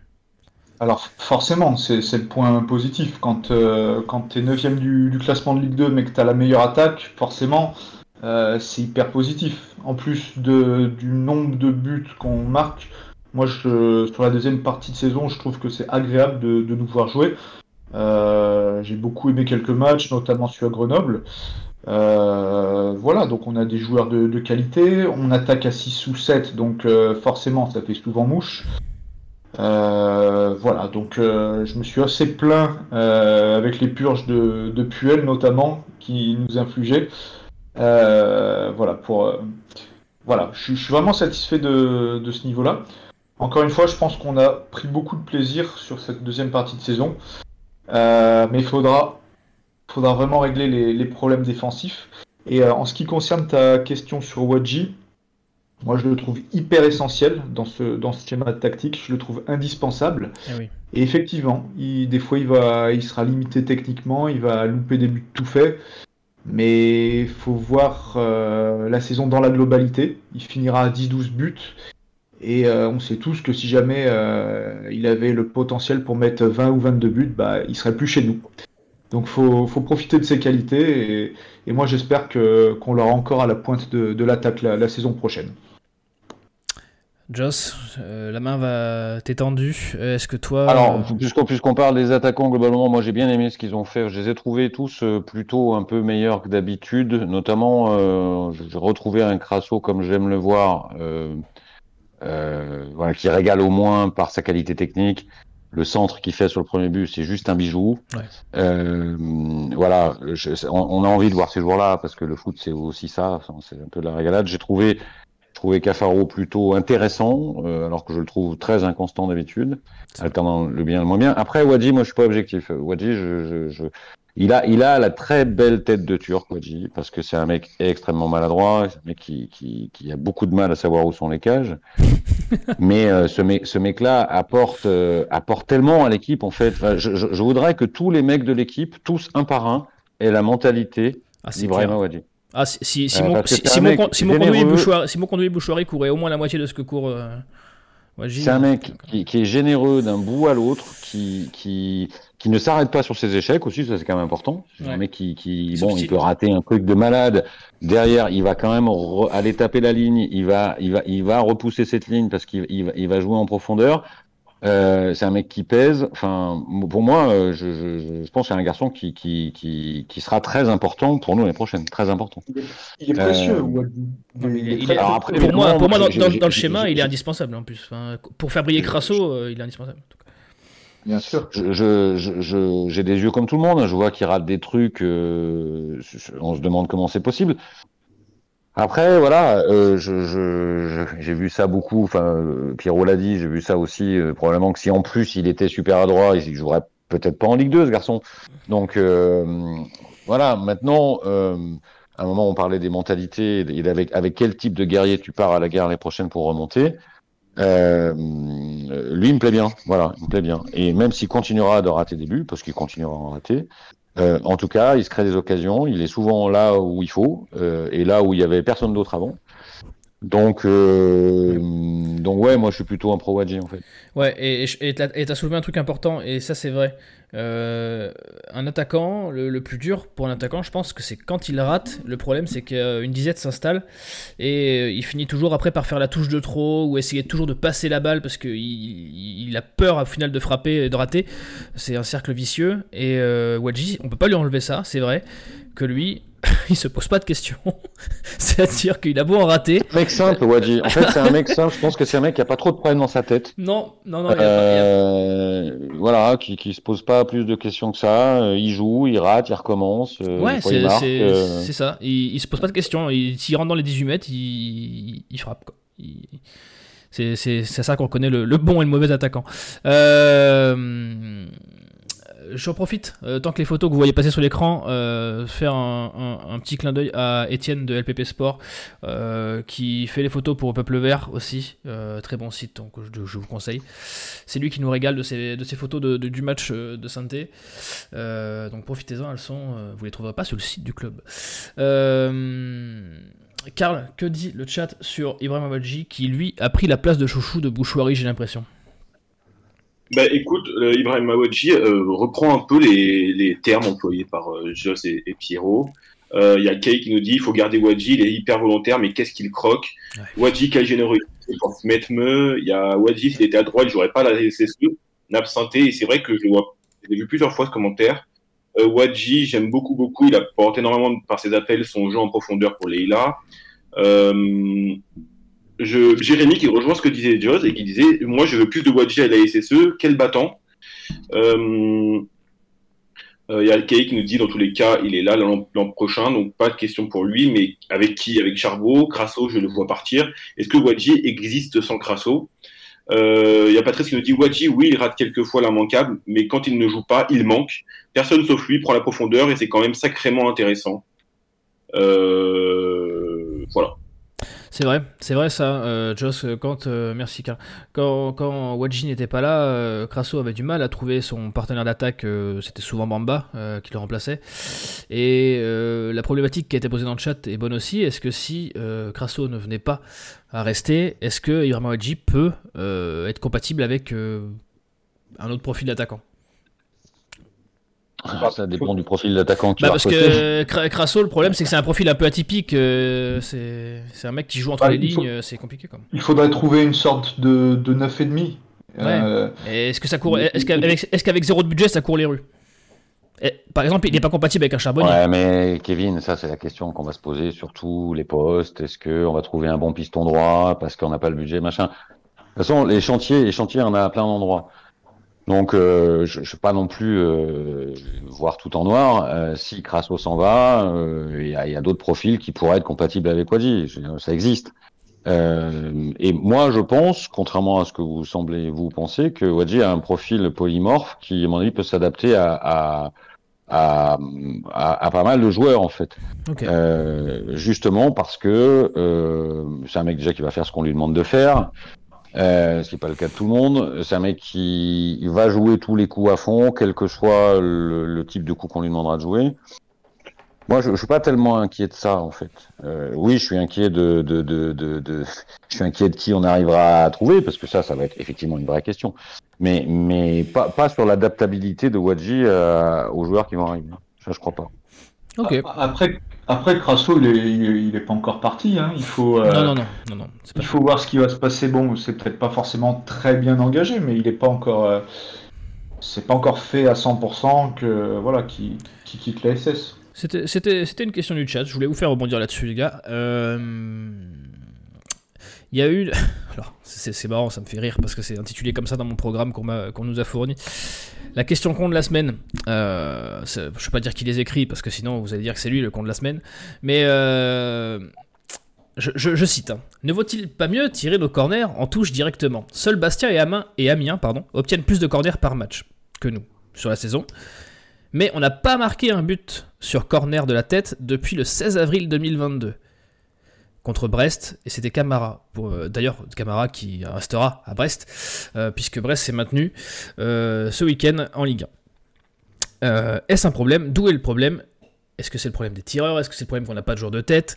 Alors forcément, c'est le point positif. Quand, euh, quand tu es 9 du, du classement de Ligue 2 mais que tu as la meilleure attaque, forcément, euh, c'est hyper positif. En plus du nombre de buts qu'on marque, moi sur la deuxième partie de saison, je trouve que c'est agréable de, nous voir jouer. Euh, J'ai beaucoup aimé quelques matchs, notamment celui à Grenoble. Euh, voilà, donc on a des joueurs de, de qualité, on attaque à 6 ou 7, donc forcément ça fait souvent mouche. Euh, voilà, donc euh, je me suis assez plaint euh, avec les purges de, Puel notamment qui nous infligeaient. Voilà, pour voilà, je, suis- vraiment satisfait de, ce niveau-là. Encore une fois, je pense qu'on a pris beaucoup de plaisir sur cette deuxième partie de saison, mais il faudra, vraiment régler les, les problèmes défensifs. Et en ce qui concerne ta question sur Wadji, moi je le trouve hyper essentiel dans ce, dans ce schéma tactique, je le trouve indispensable. Eh oui. Et effectivement, il- des fois il, va, il sera limité techniquement, il va louper des buts tout faits, mais il faut voir euh, la saison dans la globalité. Il finira à 10-12 buts, et euh, on sait tous que si jamais euh, il avait le potentiel pour mettre 20 ou 22 buts, bah, il serait plus chez nous. Donc faut, faut profiter de ses qualités, et, et moi j'espère que qu'on l'aura encore à la pointe de, de l'attaque la, la saison prochaine. Joss, euh, la main va t'étendue. Est-ce que toi. Alors, puisqu'on puisqu'on parle des attaquants globalement, moi j'ai bien aimé ce qu'ils ont fait. Je les ai trouvés tous plutôt un peu meilleurs que d'habitude. Notamment, euh, j'ai retrouvé un Crasso comme j'aime le voir, voilà, qui régale au moins par sa qualité technique. Le centre qu'il fait sur le premier but, c'est juste un bijou. voilà, on, a envie de voir ces jours-là parce que le foot c'est aussi ça, c'est un peu de la régalade. J'ai trouvé je trouvais Cafaro plutôt intéressant, euh, alors que je le trouve très inconstant d'habitude, alternant le bien et le moins bien. Après, Wadji, moi, je suis pas objectif. Wadji, je, je, je, il a, il a la très belle tête de Turc, Wadji, parce que c'est un mec extrêmement maladroit, un mec qui, qui, qui, a beaucoup de mal à savoir où sont les cages. Mais euh, ce, mec, ce mec-là apporte, euh, apporte tellement à l'équipe, en fait. je, je, voudrais que tous les mecs de l'équipe, tous un par un, aient la mentalité ah, d'Ibrahima Wadji. Ah, si, si, si, mon, si, si, mon, si, mon, conduit Bouchouari, si mon conduit Bouchouari courait au moins la moitié de ce que court. Euh, c'est un mec qui, qui est généreux d'un bout à l'autre, qui, qui, qui ne s'arrête pas sur ses échecs aussi, ça c'est quand même important. C'est un mec qui, qui bon, il peut rater un truc de malade. Derrière, il va quand même aller taper la ligne, il va, il va, il va repousser cette ligne parce qu'il il va jouer en profondeur. Euh, c'est un mec qui pèse. Enfin, pour moi, euh, je, je, je pense que c'est un garçon qui, qui, qui, qui, sera très important pour nous l'année prochaine. Très important. Il est, précieux. pour moi, pour moi dans, dans, le schéma, il est indispensable en plus. Enfin, pour faire briller Crasso, euh, il est indispensable. Bien sûr. J'ai je, je, des yeux comme tout le monde. Je vois qu'il rate des trucs. on se demande comment c'est possible. Après, voilà, euh, je, j'ai vu ça beaucoup. Enfin, Pierrot l'a dit, j'ai vu ça aussi. Euh, probablement que si en plus il était super adroit, il jouerait peut-être pas en Ligue 2, ce garçon. Donc euh, voilà. Maintenant, euh, à un moment, on parlait des mentalités et avec avec quel type de guerrier tu pars à la guerre les prochaines pour remonter. Euh, lui, il me plaît bien. Voilà, il me plaît bien. Et même s'il continuera de rater des buts, parce qu'il continuera à en rater, euh, en tout cas, il se crée des occasions. Il est souvent là où il faut euh, et là où il y avait personne d'autre avant. Donc, euh, donc ouais, moi je suis plutôt un pro Wadji en fait. Ouais, et tu as soulevé un truc important, et ça c'est vrai. Euh, un attaquant, le, plus dur pour un attaquant, je pense que c'est quand il rate. Le problème, c'est qu'une disette s'installe et il finit toujours après par faire la touche de trop ou essayer toujours de passer la balle parce qu'il il a peur au final de frapper et de rater. C'est un cercle vicieux. Et euh, Wadji, on peut pas lui enlever ça, c'est vrai. Que lui, il se pose pas de questions. C'est-à-dire qu'il a beau en rater. Un mec simple, Wadji. En fait, c'est un mec simple. Je pense que c'est un mec qui a pas trop de problèmes dans sa tête. Non, non, non. Euh, voilà, qui, qui se pose pas plus de questions que ça. Euh, il joue, il rate, il recommence. Euh, ouais, c'est ça. Il, il, se pose pas de questions. S'il rentre dans les 18 mètres, il, il frappe. C'est ça qu'on connaît le, le, bon et le mauvais attaquant. Euh, j'en profite, euh, tant que les photos que vous voyez passer sur l'écran, euh, faire un, petit clin d'œil à Étienne de LPP Sport, euh, qui fait les photos pour Peuple Vert aussi. très bon site, donc je, vous conseille. C'est lui qui nous régale de ces photos de, du match de santé. donc profitez-en, elles sont, vous les trouverez pas sur le site du club. Karl, que dit le chat sur Ibrahim Awadji qui lui a pris la place de chouchou de Bouchouari, j'ai l'impression? Bah, écoute, euh, Ibrahim Mawadji euh, reprend un peu les, les termes employés par euh, Joss et, et Pierrot. Il y a Kay qui nous dit il faut garder Wadji, il est hyper volontaire, mais qu'est-ce qu'il croque? Ouais. Wadji, quelle générosité pour se mettre me. Il y a Wadji, s'il était à droite, j'aurais pas la SSE, absenté. Et c'est vrai que je vois, j'ai vu plusieurs fois ce commentaire. Euh, Wadji, j'aime beaucoup, beaucoup. Il apporte énormément par ses appels son jeu en profondeur pour Leila. Euh, Jérémy qui rejoint ce que disait Joss et qui disait Moi, je veux plus de Wadji à la SSE, quel battant euh, euh, il y a Kay qui nous dit dans tous les cas, il est là l'an prochain, donc pas de question pour lui, mais avec qui? Avec Charbot, Crasso, je le vois partir. Est-ce que Wadji existe sans Crasso? Euh, Il y a Patrice qui nous dit Wadji, oui, il rate quelquefois l'immanquable, mais quand il ne joue pas, il manque. Personne sauf lui prend la profondeur et c'est quand même sacrément intéressant. voilà. C'est vrai, c'est vrai ça, euh, Joss. Quand euh, merci. Quand, quand n'était pas là, euh, Crasso avait du mal à trouver son partenaire d'attaque. Euh, c'était souvent Bamba euh, qui le remplaçait. Et la problématique qui a été posée dans le chat est bonne aussi. Est-ce que si Crasso ne venait pas à rester, est-ce que Ibrahim Wadji peut être compatible avec un autre profil d'attaquant? Ah, ça dépend du profil d'attaquant qui Bah va parce que Cra- Crasso, le problème c'est que c'est un profil un peu atypique. euh, c'est un mec qui joue entre Bah, les faut- lignes, euh, c'est compliqué comme. Il faudrait trouver une sorte de, de 9,5. Euh, Et Est-ce que ça court Est-ce qu'avec zéro de budget ça court les rues? Et, Par exemple, il n'est pas compatible avec un charbonnier. Ouais, mais Kevin, ça c'est la question qu'on va se poser sur tous les postes. Est-ce que on va trouver un bon piston droit parce qu'on n'a pas le budget, machin? De toute façon, les chantiers, les chantiers, on a à plein d'endroits. Donc, euh, je ne vais pas non plus euh, voir tout en noir. Euh, si Crasso s'en va, euh, il y a, a d'autres profils qui pourraient être compatibles avec dire, Ça existe. Euh, et moi, je pense, contrairement à ce que vous semblez vous penser, que Wadji a un profil polymorphe qui, à mon avis, peut s'adapter à, à, à, à, à pas mal de joueurs, en fait. Ok. Euh, justement parce que euh, c'est un mec déjà qui va faire ce qu'on lui demande de faire, euh, ce qui n'est pas le cas de tout le monde. C'est un mec qui il va jouer tous les coups à fond, quel que soit le, le type de coup qu'on lui demandera de jouer. Moi, je, je suis pas tellement inquiet de ça, en fait. Euh, oui, je suis inquiet de, de, de, de, de- je suis inquiet de qui on arrivera à trouver, parce que ça, ça va être effectivement une vraie question. Mais, mais pas, pas sur l'adaptabilité de Wadji euh, aux joueurs qui vont arriver. Ça, je crois pas. Ok. Après, après Crasso, il est, il est, est pas encore parti. Hein. Il faut. euh, Non, non, non, non, non. c'est pas- Il faut voir ce qui va se passer. Bon, c'est peut-être pas forcément très bien engagé, mais il n'est pas encore. euh, c'est pas encore fait à 100% que voilà, qui, qui quitte la SS. C'était, une question du chat, je voulais vous faire rebondir là-dessus, les gars. Euh, Il y a eu. Alors, c'est, marrant, ça me fait rire parce que c'est intitulé comme ça dans mon programme qu'on, qu'on nous a fourni. La question con de la semaine. Euh, je ne vais pas dire qui les écrit parce que sinon vous allez dire que c'est lui le con de la semaine. Mais. euh, je, cite. hein. Ne vaut-il pas mieux tirer nos corners en touche directement? Seuls Bastia et, Amiens, et Amiens obtiennent plus de corners par match que nous sur la saison. Mais on n'a pas marqué un but sur corner de la tête depuis le 16 avril 2022 contre Brest et c'était Camara. Euh, D'ailleurs, Camara qui restera à Brest euh, puisque Brest s'est maintenu euh, ce week-end en Ligue 1. Euh, Est-ce un problème? D'où est le problème? Est-ce que c'est le problème des tireurs? Est-ce que c'est le problème qu'on n'a pas de joueur de tête?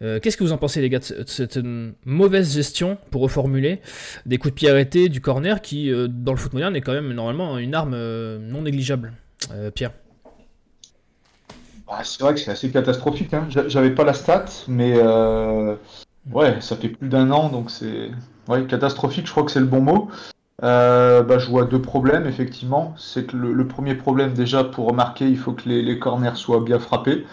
Qu'est-ce que vous en pensez les gars de ce- de cette mauvaise gestion, pour reformuler, des coups de pied arrêtés du corner qui, dans le foot moderne, est quand même normalement une arme non négligeable? Pierre Ah, c'est vrai que c'est assez catastrophique. Hein. J'a- J'avais pas la stat, mais euh, ouais, ça fait plus d'un an, donc c'est ouais, catastrophique. Je crois que c'est le bon mot. Euh, bah, je vois deux problèmes, effectivement. C'est que le, le premier problème, déjà, pour remarquer, il faut que les, les corners soient bien frappés.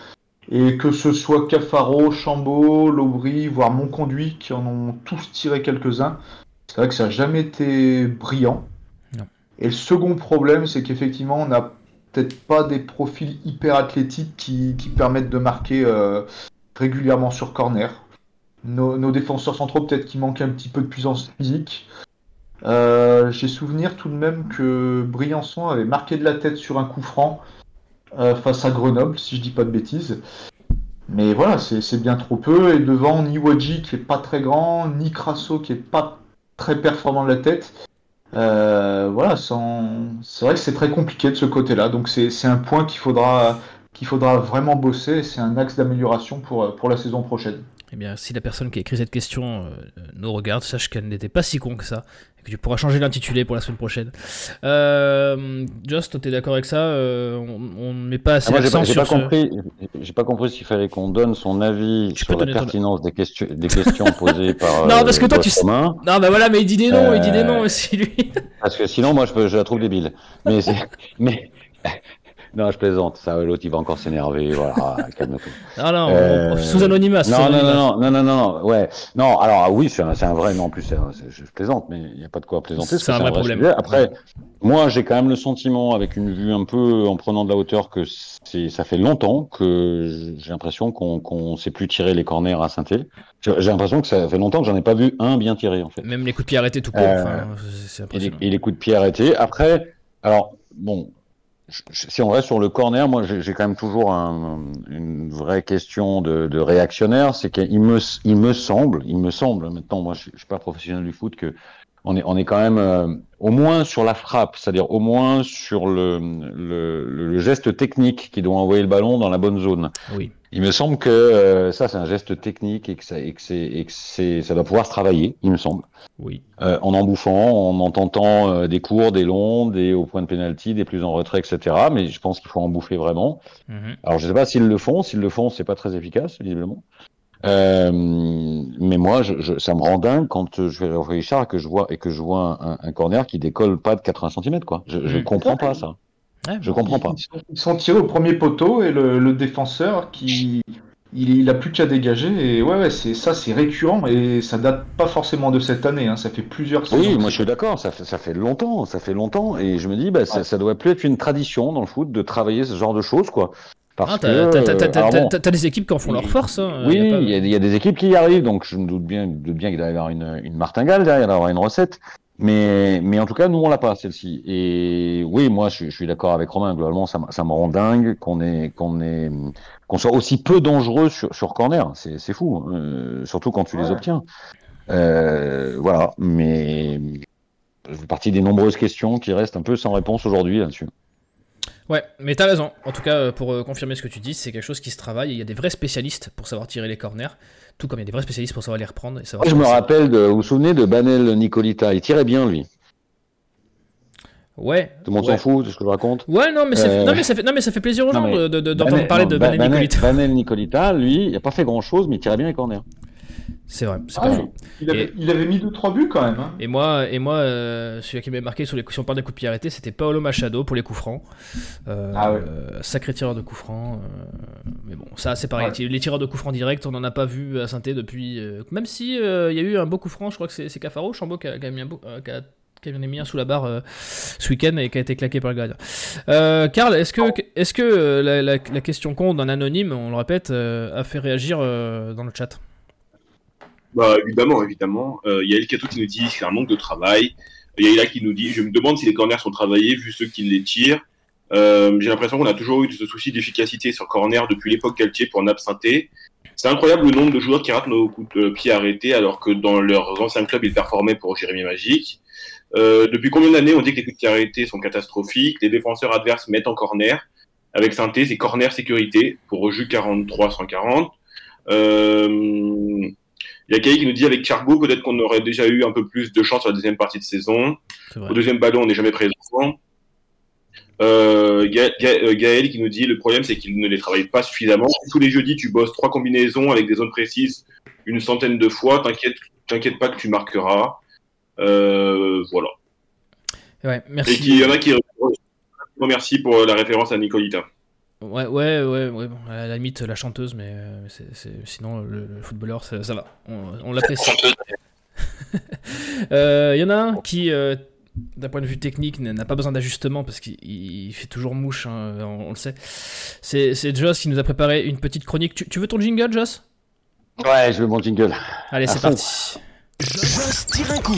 Et que ce soit Cafaro, Chambaud, Lobry, voire Monconduit, qui en ont tous tiré quelques-uns. C'est vrai que ça n'a jamais été brillant. Non. Et le second problème, c'est qu'effectivement, on n'a pas des profils hyper athlétiques qui, qui permettent de marquer euh, régulièrement sur corner. Nos, défenseurs centraux, peut-être qu'ils manquent un petit peu de puissance physique. Euh, J'ai souvenir tout de même que Briançon avait marqué de la tête sur un coup franc euh, face à Grenoble, si je dis pas de bêtises. Mais voilà, c'est bien trop peu. Et devant, ni Wadji qui est pas très grand, ni Crasso qui est pas très performant de la tête. Euh, voilà, c'est vrai que c'est très compliqué de ce côté-là. Donc c'est un point qu'il faudra, qu'il faudra vraiment bosser. C'est un axe d'amélioration pour, pour la saison prochaine. Eh bien, si la personne qui a écrit cette question euh, nous regarde, sache qu'elle n'était pas si con que ça, et que tu pourras changer l'intitulé pour la semaine prochaine. Euh, toi, t'es d'accord avec ça Euh, On ne met pas assez Ah, l'accent sur pas ce... compris. J'ai pas compris s'il fallait qu'on donne son avis Tu sur la ton- pertinence des questions, des questions posées par. Non, euh, parce que toi, tu sais- Non, bah voilà, mais il dit des noms, il dit des Euh, noms aussi, lui. Parce que sinon, moi, je, peux- je la trouve débile. Mais, mais non, je plaisante. Ça, l'autre, il va encore s'énerver. Voilà, calme-toi. Ah non, Euh, sous anonymat, Non, non, anonymat. non, non, non, non, non, ouais. Non, alors ah oui, c'est un, vrai. Non, en plus, un- je plaisante, mais il n'y a pas de quoi plaisanter. C'est un vrai problème. sujet. Après, moi, j'ai quand même le sentiment, avec une vue un peu en prenant de la hauteur, que c'est, ça fait longtemps que j'ai l'impression qu'on qu'on sait plus tirer les corners à Saint-Étienne. J'ai l'impression que ça fait longtemps que j'en ai pas vu un bien tiré, en fait. Même les coups de pied arrêtés tout court, Euh, enfin, Et les, et les coups de pied arrêtés. Après, alors, bon, si on reste sur le corner, moi, j'ai quand même toujours un- une vraie question de, de réactionnaire. C'est qu'il me, il me semble, il me semble, maintenant, moi, je, je suis pas professionnel du foot, que on est, on est quand même euh, au moins sur la frappe, c'est-à-dire au moins sur le, le, le, geste technique qui doit envoyer le ballon dans la bonne zone. Oui. Il me semble que euh, ça, c'est un geste technique et que, ça, et que, c'est, et que c'est, ça doit pouvoir se travailler, il me semble. Oui. Euh, en en bouffant, en en tentant euh, des courts, des longs, des au point de pénalty, des plus en retrait, etc. Mais je pense qu'il faut en bouffer vraiment. Mhm. Alors, je sais pas s'ils le font. S'ils le font, c'est pas très efficace, visiblement. Euh, mais moi, je, je, ça me rend dingue quand je vais au Richard et que je vois et que je vois un, un corner qui décolle pas de 80 cm, quoi. Je, je Mm. comprends pas ça. Ouais, Je comprends pas. Ils sont, ils sont tirés au premier poteau et le, le défenseur qui il, il a plus qu'à dégager et ouais, ouais c'est ça c'est récurrent et ça date pas forcément de cette année hein, ça fait plusieurs Oui, saisons. moi je suis d'accord, ça fait, ça fait longtemps, ça fait longtemps, et je me dis, bah, ça, ça doit plus être une tradition dans le foot de travailler ce genre de choses, quoi. Parce Ah, t'as, des équipes qui en font leur force. Hein. oui, pas- il y, a, il y a des équipes qui y arrivent, donc je me doute bien, je me doute bien qu'il doit y avoir une, une martingale derrière, il doit y avoir une recette. Mais, mais en tout cas, nous, on l'a pas, celle-ci. Et oui, moi, je, suis- je suis d'accord avec Romain. Globalement, ça, me rend dingue qu'on soit aussi peu dangereux sur, sur corner. C'est, fou, euh, surtout quand tu les obtiens. Euh, voilà. Mais, ça fait partie des nombreuses questions qui restent un peu sans réponse aujourd'hui là-dessus. Ouais, mais t'as raison. En tout cas, euh, pour euh, confirmer ce que tu dis, c'est quelque chose qui se travaille. Il y a des vrais spécialistes pour savoir tirer les corners, tout comme il y a des vrais spécialistes pour savoir les reprendre. Et savoir Moi, je me rappelle de, vous vous souvenez de Banel Nicolita? Il tirait bien, lui. Ouais. Tout le monde ouais. s'en fout de ce que je raconte. Ouais, non mais, ça fait- Euh, non, mais ça fait, non, mais ça fait plaisir aux gens mais de- de- d'entendre parler non, de Ba- Banel Nicolita. Banel Nicolita, lui, il n'a pas fait grand chose, mais il tirait bien les corners. C'est vrai, c'est Ah pas oui. faux. Il avait, Et- il avait mis 2-3 buts quand même. hein. Et moi, et moi euh, celui qui m'avait marqué sur les si on parle des coups de pied arrêtés, c'était Paolo Machado pour les coups francs. Euh, Ah ouais. euh, sacré tireur de coups francs. mais bon, ça c'est pareil. Ouais. Les tireurs de coups francs directs, on n'en a pas vu à saint depuis. même si il y a eu un beau coup franc, je crois que c'est Cafaro, Chambaud qui a, qui a mis un beau- qui a- qui a mis un sous la barre euh, ce week-end et qui a été claqué par le gardien. Euh, Karl, est-ce que, la, la- la question con d'un anonyme, on le répète, euh, a fait réagir dans le chat? Bah, évidemment, évidemment. Euh, Il y a El Kato qui nous dit c'est un manque de travail. Il y a Ila qui nous dit je me demande si les corners sont travaillés vu ceux qui les tirent. Euh, J'ai l'impression qu'on a toujours eu ce souci d'efficacité sur corner depuis l'époque Galtier pour Napsinté. C'est incroyable le nombre de joueurs qui ratent nos coups de pied arrêtés alors que dans leurs anciens clubs ils performaient pour Jérémy Magique. Euh, depuis combien d'années on dit que les coups de pied arrêtés sont catastrophiques Les défenseurs adverses mettent en corner. Avec Sainté, c'est corner sécurité pour Reju 43-140. Euh, il y a Kay qui nous dit avec Cargo, peut-être qu'on aurait déjà eu un peu plus de chance sur la deuxième partie de saison. Au deuxième ballon, on n'est jamais présent. Euh, Ga- Ga- euh, Gaël qui nous dit le problème c'est qu'il ne les travaille pas suffisamment. Tous les jeudis, tu bosses trois combinaisons avec des zones précises une centaine de fois. T'inquiète, pas que tu marqueras. Euh, voilà. Ouais, Et merci. qu'il y en a qui remercie pour la référence à Nicolita. Ouais, ouais, ouais, ouais, bon, à la limite la chanteuse, mais euh, c'est- c'est- sinon le, le footballeur, ça, ça va, on, on l'apprécie. Euh, Il y en a un qui, euh, d'un point de vue technique, n'a pas besoin d'ajustement parce qu'il il fait toujours mouche, hein, on, on le sait. C'est c'est Joss qui nous a préparé une petite chronique. Tu, tu veux ton jingle, Joss? Ouais, je veux mon jingle. Allez, À c'est fond. parti. Joss tire un coup.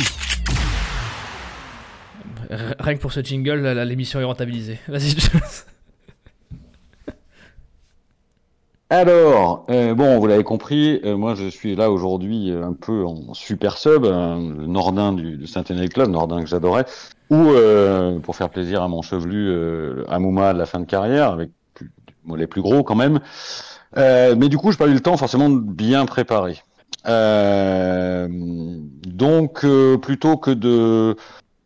Rien que pour ce jingle, l'émission est rentabilisée. Vas-y, Joss. Alors, euh, bon, vous l'avez compris, euh, moi je suis là aujourd'hui euh, un peu en super sub, le Nordin du, du Saint-Étienne Club, Nordin que j'adorais, ou pour faire plaisir à mon chevelu Amouma de la fin de carrière, avec plus, les plus gros quand même. Mais du coup, je n'ai pas eu le temps forcément de bien préparer. Donc, plutôt que de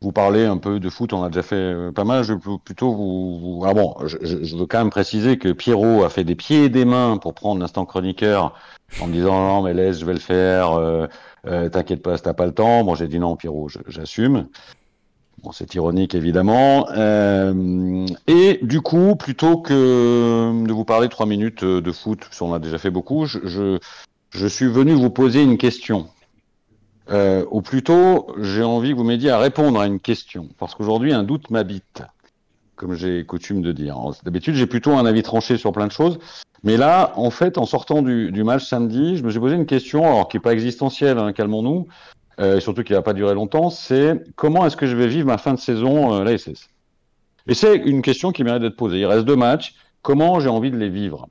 vous parler un peu de foot, on a déjà fait euh, pas mal. Je veux plutôt vous, vous- ah bon, je, je- veux quand même préciser que Pierrot a fait des pieds et des mains pour prendre l'instant chroniqueur en me disant non mais laisse, je vais le faire. euh, euh, T'inquiète pas, t'as pas le temps. Bon, j'ai dit non, Pierrot, j'assume. Bon, c'est ironique évidemment. Euh, et du coup, plutôt que de vous parler trois minutes euh, de foot, parce qu'on a déjà fait beaucoup, je, je, je suis venu vous poser une question. Euh, ou plutôt, j'ai envie que vous m'aidiez à répondre à une question, parce qu'aujourd'hui, un doute m'habite, comme j'ai coutume de dire. D'habitude, j'ai plutôt un avis tranché sur plein de choses, mais là, en fait, en sortant du, match samedi, je me suis posé une question, alors qui n'est pas existentielle, hein, calmons-nous, euh, et surtout qui va pas durer longtemps, c'est comment est-ce que je vais vivre ma fin de saison euh, Et c'est une question qui mérite d'être posée. Il reste deux matchs, comment j'ai envie de les vivre?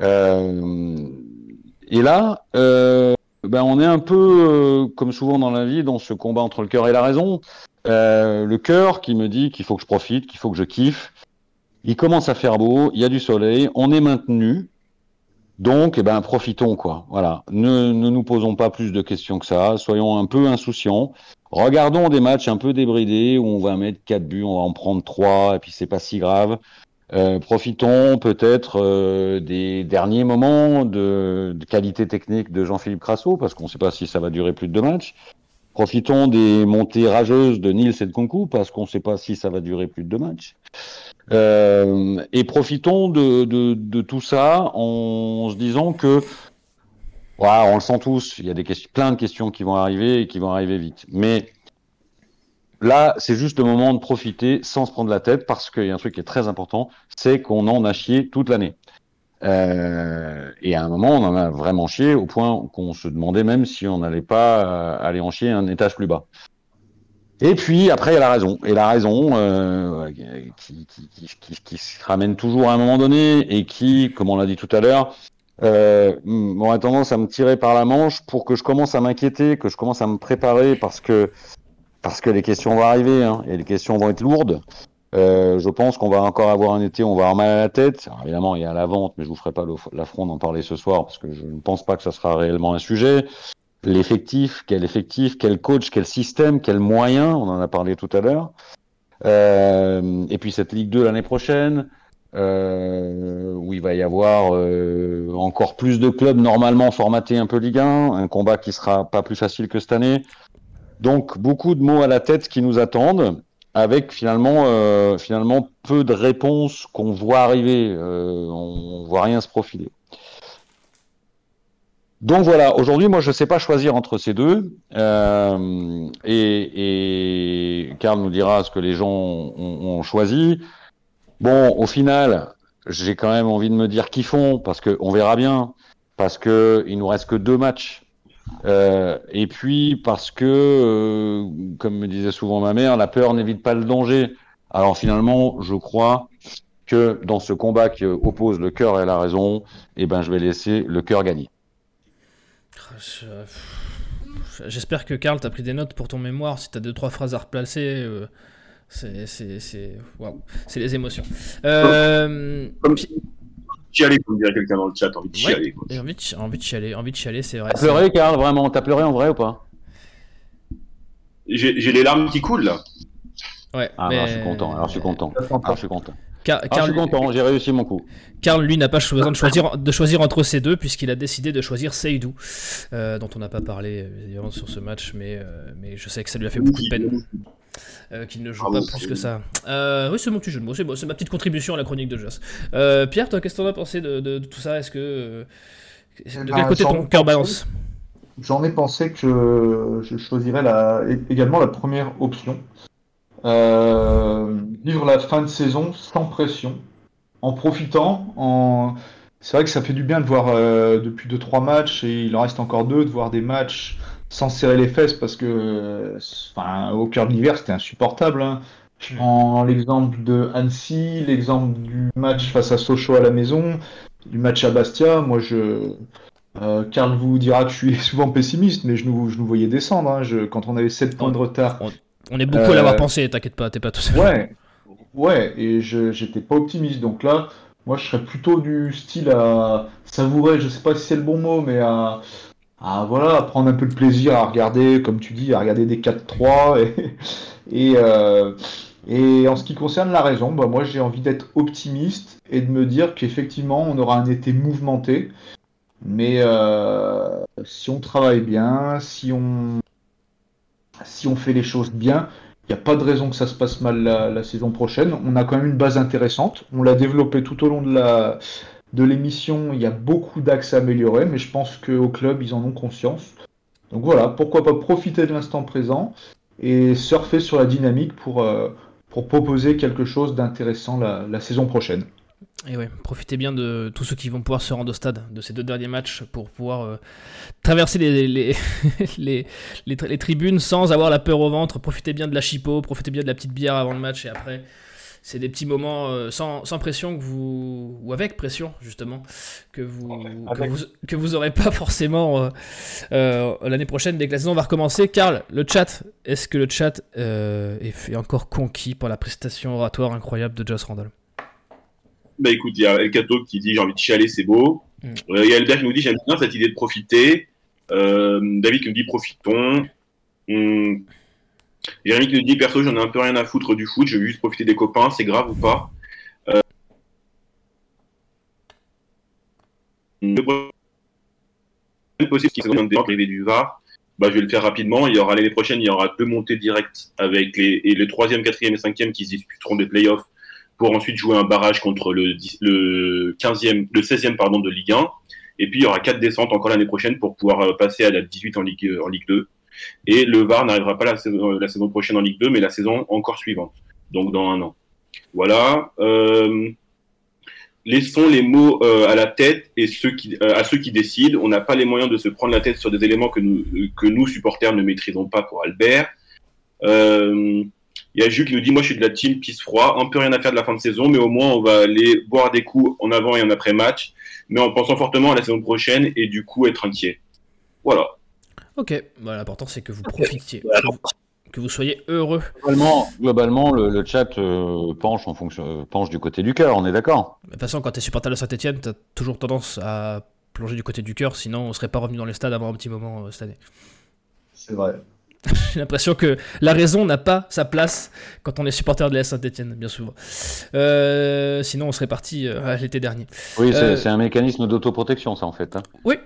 Euh, Et là, euh, ben, on est un peu, comme souvent dans la vie, dans ce combat entre le cœur et la raison. le cœur qui me dit qu'il faut que je profite, qu'il faut que je kiffe. Il commence à faire beau, il y a du soleil, on est maintenu. Donc, eh ben, profitons, quoi. Voilà. Ne, ne nous posons pas plus de questions que ça. Soyons un peu insouciants. Regardons des matchs un peu débridés où on va mettre 4 buts, on va en prendre 3 et puis c'est pas si grave. Euh, profitons peut-être euh, des derniers moments de, qualité technique de Jean-Philippe Crasso parce qu'on ne sait pas si ça va durer plus de deux matchs. Profitons des montées rageuses de Nils et de Concu parce qu'on ne sait pas si ça va durer plus de deux matchs. Euh, et profitons de, de, de, tout ça en se disant que on le sent tous, il y a des questions, plein de questions qui vont arriver et qui vont arriver vite. Mais là, c'est juste le moment de profiter sans se prendre la tête parce qu'il y a un truc qui est très important, c'est qu'on en a chié toute l'année. Euh, et à un moment, on en a vraiment chié au point qu'on se demandait même si on n'allait pas euh, aller en chier un étage plus bas. Et puis après, il y a la raison. Et la raison euh, qui, qui, qui, qui, se ramène toujours à un moment donné et qui, comme on l'a dit tout à l'heure, euh, a tendance à me tirer par la manche pour que je commence à m'inquiéter, que je commence à me préparer parce que parce que les questions vont arriver hein, et les questions vont être lourdes. Euh, je pense qu'on va encore avoir un été, on va avoir mal à la tête. évidemment, il y a la vente, mais je vous ferai pas l'affront d'en parler ce soir parce que je ne pense pas que ça sera réellement un sujet. L'effectif, quel effectif, quel coach, quel système, quel moyen, on en a parlé tout à l'heure. Euh, et puis cette Ligue 2 l'année prochaine, euh, où il va y avoir euh, encore plus de clubs normalement formatés un peu Ligue 1, un combat qui sera pas plus facile que cette année. Donc beaucoup de mots à la tête qui nous attendent, avec finalement, euh, finalement peu de réponses qu'on voit arriver. Euh, on voit rien se profiler. Donc voilà, aujourd'hui, moi, je ne sais pas choisir entre ces deux. Euh, et, Karl nous dira ce que les gens ont, choisi. Bon, au final, j'ai quand même envie de me dire qu'ils font, parce qu'on verra bien, parce que il nous reste que deux matchs. Euh, et puis parce que, euh, comme me disait souvent ma mère, la peur n'évite pas le danger. Alors finalement, je crois que dans ce combat qui oppose le cœur et la raison, eh ben, je vais laisser le cœur gagner. J'espère que Karl t'a pris des notes pour ton mémoire. Si t'as deux trois phrases à replacer, euh, c'est, c'est, c'est, c'est les émotions. Euh, Comme chialer, comme dirait quelqu'un dans le chat, envie de chialer. Quoi. Envie, de, envie de chialer, envie de chialer, c'est vrai. T'as pleuré, Karl, vraiment T'as pleuré en vrai ou pas? J'ai, j'ai les larmes qui coulent là. Ouais. Ah, mais... alors, je suis content. Alors je suis content. Alors je suis content. Car, ah, je suis content, j'ai réussi mon coup. Karl, lui, n'a pas besoin de choisir, de choisir entre ces deux, puisqu'il a décidé de choisir Seydou, euh, dont on n'a pas parlé évidemment sur ce match, mais, euh, mais je sais que ça lui a fait beaucoup de peine. Euh, qu'il ne joue pas plus que ça. Euh, oui, c'est mon petit jeu de mots, c'est, c'est ma petite contribution à la chronique de Joss. Euh, Pierre, toi, qu'est-ce que t'en as pensé de, de, de, tout ça? Est-ce que. Euh, de quel côté ton cœur balance? J'en ai pensé que je choisirais la, également la première option. Euh, vivre la fin de saison sans pression, en profitant, en... c'est vrai que ça fait du bien de voir euh, depuis 2-3 matchs, et il en reste encore deux, de voir des matchs sans serrer les fesses, parce que enfin, au cœur de l'hiver c'était insupportable. Hein. Je prends l'exemple de Annecy, l'exemple du match face à Sochaux à la maison, du match à Bastia. Moi, je, euh, Karl vous dira que je suis souvent pessimiste, mais je nous, je nous voyais descendre. Hein. Je, quand on avait 7 points de retard. On, on est beaucoup à l'avoir pensé, t'inquiète pas, t'es pas tout seul. Ouais, ouais, et je j'étais pas optimiste. Donc là, moi, je serais plutôt du style à savourer, je sais pas si c'est le bon mot, mais à, à voilà, à prendre un peu de plaisir à regarder, comme tu dis, à regarder des 4-3. Et, et, euh, et en ce qui concerne la raison, bah, moi, j'ai envie d'être optimiste et de me dire qu'effectivement, on aura un été mouvementé. Mais euh, si on travaille bien, si on, si on fait les choses bien, il n'y a pas de raison que ça se passe mal la, saison prochaine. On a quand même une base intéressante. On l'a développée tout au long de l'émission. Il y a beaucoup d'axes à améliorer, mais je pense qu'au club, ils en ont conscience. Donc voilà, pourquoi pas profiter de l'instant présent et surfer sur la dynamique pour, euh, proposer quelque chose d'intéressant la saison prochaine. Et ouais, profitez bien de tous ceux qui vont pouvoir se rendre au stade de ces deux derniers matchs pour pouvoir euh, traverser les les, les, les, les, tribunes sans avoir la peur au ventre. Profitez bien de la chipo, profitez bien de la petite bière avant le match et après. c'est des petits moments euh, sans, sans, pression que vous ou avec pression justement que vous que vous, que vous aurez pas forcément euh, l'année prochaine dès que la saison va recommencer. Karl, le chat, est-ce que le chat est, encore conquis par la prestation oratoire incroyable de Joss Randall? Bah écoute, il y a El Cato qui dit j'ai envie de chialer, c'est beau. Mm. Il y a Albert qui nous dit j'aime bien cette idée de profiter. David qui nous dit profitons. Mm. Jérémy qui nous dit perso, j'en ai un peu rien à foutre du foot, je veux juste profiter des copains, c'est grave ou pas euh... possible qu'il y ait arrivé du VAR. Bah, je vais le faire rapidement. Il y aura l'année prochaine, il y aura deux montées directes avec les et le troisième, quatrième et cinquième qui se disputeront des playoffs pour ensuite jouer un barrage contre le, le 15e, le 16e pardon de Ligue 1. Et puis il y aura quatre descentes encore l'année prochaine pour pouvoir euh, passer à la 18 en Ligue en Ligue 2. Et le VAR n'arrivera pas la saison, la saison, prochaine en Ligue 2, mais la saison encore suivante, donc dans un an. Voilà. Euh, laissons les mots euh, à la tête et ceux qui, euh, à ceux qui décident. On n'a pas les moyens de se prendre la tête sur des éléments que nous, que nous supporters, ne maîtrisons pas pour Albert. Il y a Jules qui nous dit, moi je suis de la team pisse froid, un peu rien à faire de la fin de saison, mais au moins on va aller boire des coups en avant et en après match, mais en pensant fortement à la saison prochaine et du coup être inquiet. Voilà. Ok, bah, l'important c'est que vous profitiez, que, vous, soyez heureux. Globalement, globalement le, chat euh, penche, en fonction, euh, penche du côté du cœur, on est d'accord De toute façon, quand tu es supporter de Saint-Etienne, tu as toujours tendance à plonger du côté du cœur, sinon on serait pas revenu dans les stades avant un petit moment euh, cette année. C'est vrai. J'ai l'impression que la raison n'a pas sa place quand on est supporter de la Saint-Etienne, bien souvent. sinon, on serait parti l'été dernier. Oui, c'est un mécanisme d'autoprotection, ça, en fait. Hein. Oui,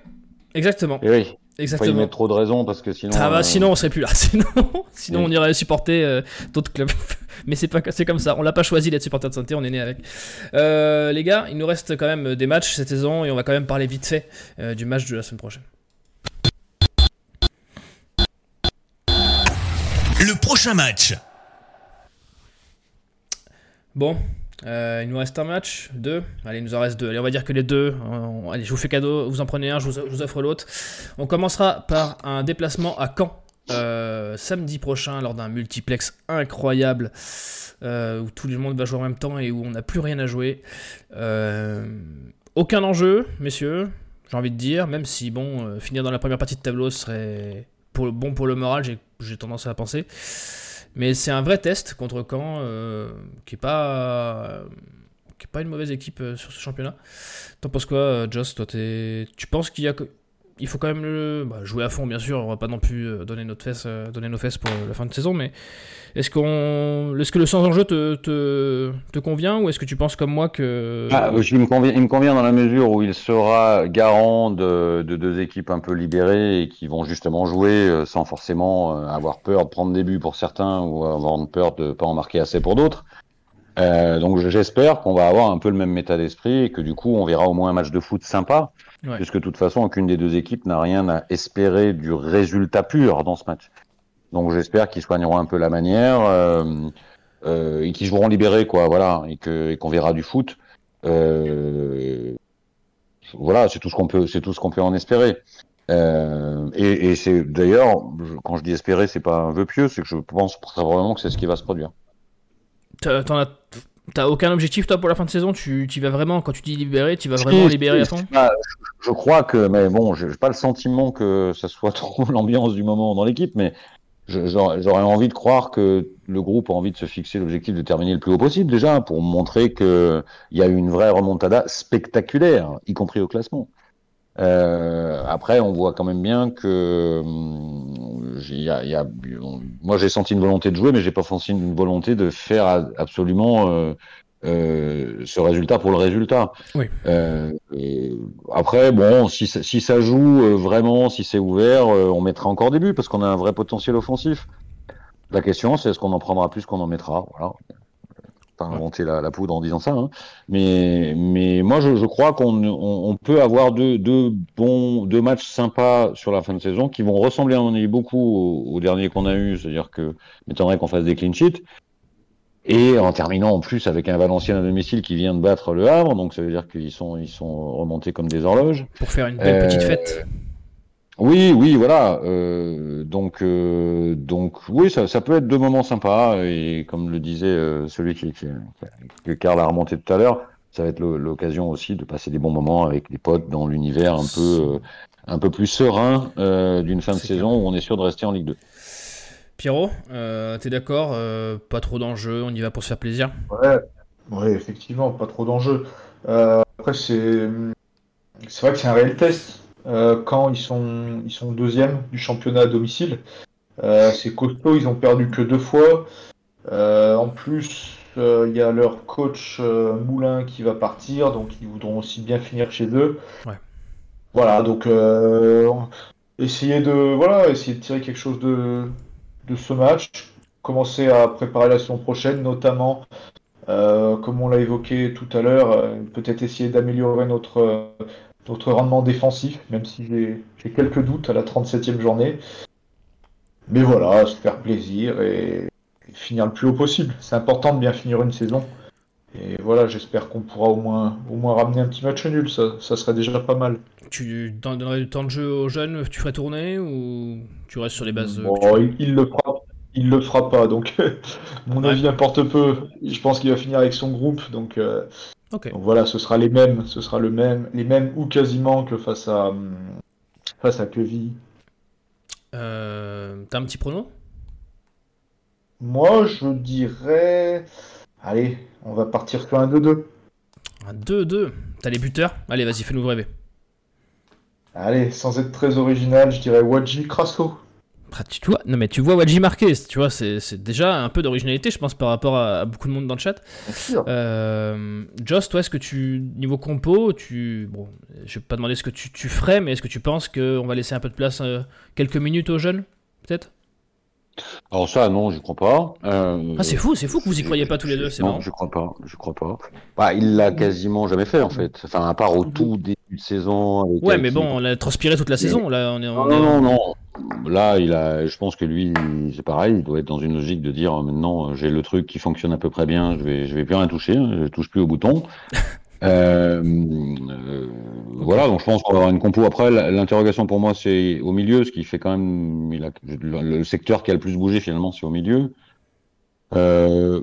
exactement. Et oui. Exactement. Faut y mettre trop de raisons parce que sinon. Ah bah, sinon on serait plus là. Sinon, sinon on irait supporter euh, d'autres clubs. Mais c'est pas, c'est comme ça. On l'a pas choisi d'être supporter de santé. On est né avec. Euh, les gars, il nous reste quand même des matchs cette saison et on va quand même parler vite fait euh, du match de la semaine prochaine. Le prochain match. Bon, euh, il nous reste un match, deux. Allez, il nous en reste deux. Allez, on va dire que les deux. allez, je vous fais cadeau, vous en prenez un, je vous, offre l'autre. On commencera par un déplacement à Caen euh, samedi prochain lors d'un multiplex incroyable euh, où tout le monde va jouer en même temps et où on n'a plus rien à jouer. aucun enjeu, messieurs, j'ai envie de dire, même si bon, finir dans la première partie de tableau serait pour, bon pour le moral, j'ai tendance à penser. Mais c'est un vrai test contre Caen, euh, qui est pas qui pas une mauvaise équipe euh, sur ce championnat. T'en penses quoi, euh, Joss? Tu penses qu'il y a il faut quand même bah, jouer à fond, bien sûr. On va pas non plus donner, notre fesse, donner nos fesses pour la fin de saison, mais est-ce, que le sans-enjeu te, te, convient ou est-ce que tu penses comme moi que. Ah, il, me convient, dans la mesure où il sera garant de, de, deux équipes un peu libérées et qui vont justement jouer sans forcément avoir peur de prendre des buts pour certains ou avoir peur de ne pas en marquer assez pour d'autres. Euh, donc j'espère qu'on va avoir un peu le même état d'esprit et que du coup on verra au moins un match de foot sympa, puisque de toute façon aucune des deux équipes n'a rien à espérer du résultat pur dans ce match. Donc j'espère qu'ils soigneront un peu la manière euh, euh, et qu'ils joueront libérés quoi, voilà, et que qu'on verra du foot. Euh, voilà, c'est tout ce qu'on peut, c'est tout ce qu'on peut en espérer. Euh, et, et c'est d'ailleurs, quand je dis espérer, c'est pas un vœu pieux, c'est que je pense vraiment que c'est ce qui va se produire. T'as aucun objectif toi pour la fin de saison? Tu, vas vraiment, quand tu dis libérer, tu vas vraiment libérer à fond? Je, crois que, mais bon, j'ai pas le sentiment que ça soit trop l'ambiance du moment dans l'équipe, mais j'aurais envie de croire que le groupe a envie de se fixer l'objectif de terminer le plus haut possible déjà pour montrer qu'il y a eu une vraie remontada spectaculaire, y compris au classement. Euh, après, on voit quand même bien que hum, y a, y a, moi j'ai senti une volonté de jouer, mais j'ai pas senti une volonté de faire absolument euh, euh, ce résultat pour le résultat. Oui. Euh, après, bon, si, si ça joue euh, vraiment, si c'est ouvert, on mettra encore des buts parce qu'on a un vrai potentiel offensif. La question, c'est est-ce qu'on en prendra plus qu'on en mettra? Voilà pas inventer la, la, poudre en disant ça, hein. mais, mais moi je, je crois qu'on on, peut avoir deux, deux, bons deux matchs sympas sur la fin de saison qui vont ressembler à mon avis beaucoup au, au dernier qu'on a eu, c'est-à-dire que m'étonnerait qu'on fasse des clean sheets. Et en terminant en plus avec un Valencien à domicile qui vient de battre le Havre, donc ça veut dire qu'ils sont, ils sont remontés comme des horloges. Pour faire une belle petite fête. Oui, oui, voilà. Euh, donc, euh, donc, oui, ça, ça, peut être deux moments sympas. Et comme le disait euh, celui qui, qui, que Karl a remonté tout à l'heure, ça va être l'occasion aussi de passer des bons moments avec les potes dans l'univers un peu, un peu plus serein d'une fin de saison où on est sûr de rester en Ligue 2. Pierrot, t'es d'accord Pas trop d'enjeux, on y va pour se faire plaisir? Ouais, ouais effectivement, pas trop d'enjeux. après, c'est c'est vrai que c'est un réel test euh, quand ils sont, ils sont deuxième du championnat à domicile. Euh, c'est costaud, ils ont perdu que deux fois. Euh, en plus, il y a leur coach Moulin qui va partir, donc ils voudront aussi bien finir chez eux. Voilà, donc essayer de voilà, essayer de tirer quelque chose de, de ce match, commencer à préparer la saison prochaine, notamment comme on l'a évoqué tout à l'heure, peut-être essayer d'améliorer notre notre rendement défensif, même si j'ai quelques doutes à la 37e journée. Mais voilà, se faire plaisir et, finir le plus haut possible. C'est important de bien finir une saison. Et voilà, j'espère qu'on pourra au moins, au moins ramener un petit match nul, ça, ça serait déjà pas mal. Tu donnerais du temps de jeu aux jeunes, tu ferais tourner ou tu restes sur les bases il, le fera, il le fera pas, donc mon avis importe peu. Je pense qu'il va finir avec son groupe, donc euh, donc voilà, ce sera les mêmes, ce sera le même, les mêmes ou quasiment que face à face à Queville. Euh, T'as un petit pronom Moi, je dirais, allez, on va partir sur un 2-2. Un 2-2. T'as les buteurs? Allez, vas-y, fais-nous rêver. Allez, sans être très original, je dirais Wadji Crasso. Ah, tu vois, non mais tu vois Wadji marqué, tu vois, c'est déjà un peu d'originalité, je pense, par rapport à, beaucoup de monde dans le chat. Euh, Joss, toi, est-ce que tu, niveau compo, tu, bon, je vais pas demander ce que tu, ferais, mais est-ce que tu penses qu'on va laisser un peu de place, euh, quelques minutes aux jeunes, peut-être? Alors ça, non, je crois pas. Euh, ah, c'est fou, c'est fou que vous y croyez pas tous les deux, c'est Non, je crois pas, je crois pas. Bah, il l'a quasiment jamais fait, en fait. Enfin, à part au tout début de saison. ouais, mais bon, on a transpiré toute la saison, là. On est, non, non, non, Là, il a, je pense que lui, c'est pareil, il doit être dans une logique de dire maintenant, j'ai le truc qui fonctionne à peu près bien, je vais, je vais plus rien toucher, je touche plus au bouton. Euh, euh, voilà, donc je pense qu'on va avoir une compo. Après, l'interrogation pour moi, c'est au milieu, ce qui fait quand même il a, le secteur qui a le plus bougé finalement, c'est au milieu. Euh,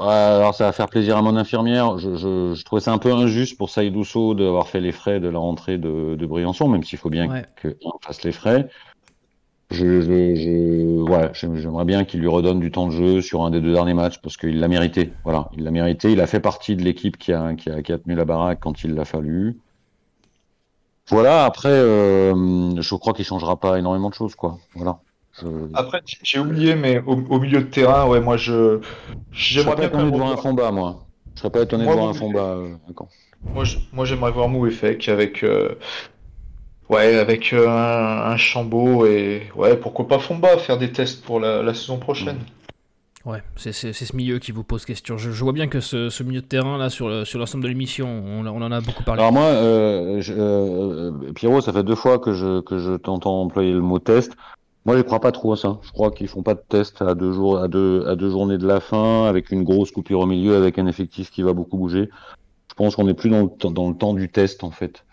alors ça va faire plaisir à mon infirmière. Je, je, je trouvais ça un peu injuste pour Saïdousso d'avoir fait les frais de la rentrée de, de Briançon, même s'il faut bien ouais. qu'on fasse les frais. Je, je, j'aimerais bien qu'il lui redonne du temps de jeu sur un des deux derniers matchs parce qu'il l'a mérité. Voilà, il l'a mérité. Il a fait partie de l'équipe qui a, qui a, qui a tenu la baraque quand il l'a fallu. Voilà. Après, euh, je crois qu'il changera pas énormément de choses, quoi. Voilà. Après, j'ai oublié, mais au, milieu de terrain, ouais, moi, je j'aimerais bien étonné de voir un fond bas, moi. Je serais pas étonné de voir un fond bas. Euh, moi, moi, j'aimerais voir Mouefek avec. Euh, Ouais, avec euh, un, un, Chambaud et ouais, pourquoi pas Fomba faire des tests pour la, saison prochaine. Ouais, c'est ce milieu qui vous pose question. Je, vois bien que ce, milieu de terrain là sur l'ensemble sur de l'émission, on, on, en a beaucoup parlé. Alors moi, euh, euh, Pierrot, ça fait deux fois que je que je t'entends employer le mot test. Moi, je crois pas trop à ça. Je crois qu'ils font pas de test à deux jours, à deux à deux journées de la fin, avec une grosse coupure au milieu, avec un effectif qui va beaucoup bouger. Je pense qu'on est plus dans le, dans le temps du test en fait.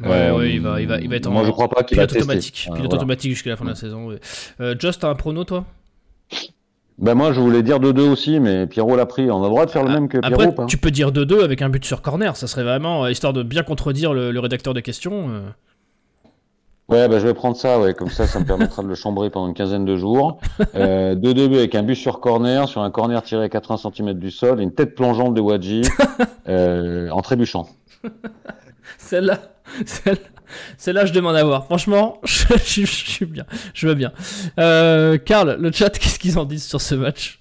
Ouais, ouais, il, va, il, va, il va être Moi, je crois pas qu'il va automatique. Pilote automatique jusqu'à la fin de la saison. Euh, Just, t'as un prono, toi? Ben moi je voulais dire 2-2 aussi, mais Pierrot l'a pris. On a le droit de faire le ah, même que Pierrot. Après, tu peux dire 2-2 avec un but sur corner, ça serait vraiment euh, histoire de bien contredire le, rédacteur des questions. Euh. Ouais, bah, je vais prendre ça, ouais, comme ça, ça me permettra de le chambrer pendant une quinzaine de jours. 2-2 avec un but sur corner, sur un corner tiré à 80 cm du sol, et une tête plongeante de Wadji en trébuchant. Celle-là, celle-là, je demande à voir. Franchement, je, suis bien. Je veux bien. Euh, Karl, le chat, qu'est-ce qu'ils en disent sur ce match?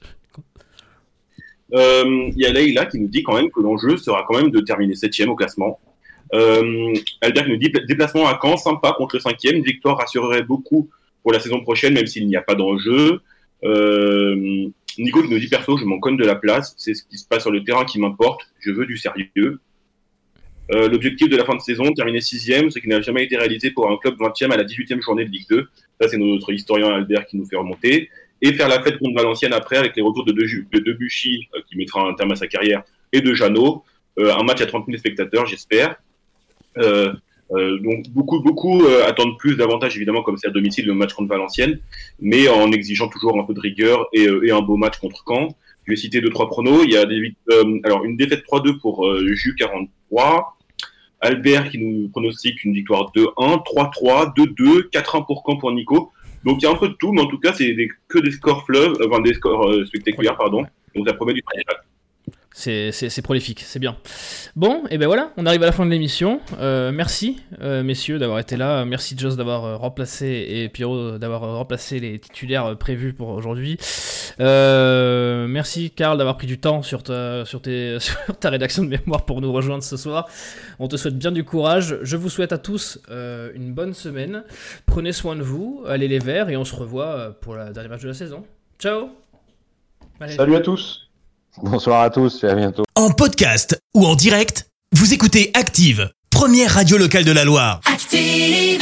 Euh, Il y a Leïla qui nous dit quand même que l'enjeu sera quand même de terminer septième au classement. Euh, Albert nous dit déplacement à Caen, sympa contre le cinquième. Une victoire rassurerait beaucoup pour la saison prochaine, même s'il n'y a pas d'enjeu. Nico qui nous dit perso, je m'en conne de la place. C'est ce qui se passe sur le terrain qui m'importe. Je veux du sérieux. Euh, l'objectif de la fin de saison, terminer sixième, ce qui n'a jamais été réalisé pour un club 20e à la 18e journée de Ligue 2. Ça, c'est notre historien Albert qui nous fait remonter. Et faire la fête contre Valenciennes après avec les retours de, de Debuchy, euh, qui mettra un terme à sa carrière, et de Jeannot. Euh, un match à 30 000 spectateurs, j'espère. Donc beaucoup, beaucoup euh, attendent plus d'avantages évidemment comme c'est à domicile le match contre Valenciennes, mais en exigeant toujours un peu de rigueur et, un beau match contre Caen. Je vais citer deux trois pronos. Il y a alors une défaite 3-2 pour euh, Jus 43. Albert qui nous pronostique une victoire 2-1, 3-3, 2-2, 4-1 pour Caen pour Nico. Donc il y a un peu de tout, mais en tout cas c'est que des scores fleuves, euh, enfin des scores euh, spectaculaires pardon. Donc ça promet du très C'est, prolifique, c'est bien. Bon, et ben voilà, on arrive à la fin de l'émission. Euh, merci, euh, messieurs, d'avoir été là. Merci, Joss, d'avoir euh, remplacé et Pierrot d'avoir remplacé les titulaires prévus pour aujourd'hui. Merci, Karl, d'avoir pris du temps sur ta, rédaction de mémoire pour nous rejoindre ce soir. On te souhaite bien du courage. Je vous souhaite à tous une bonne semaine. Prenez soin de vous, allez les verts, et on se revoit pour la dernière match de la saison. Ciao. Salut à tous. Bonsoir à tous et à bientôt. En podcast ou en direct, vous écoutez Active, première radio locale de la Loire. Active.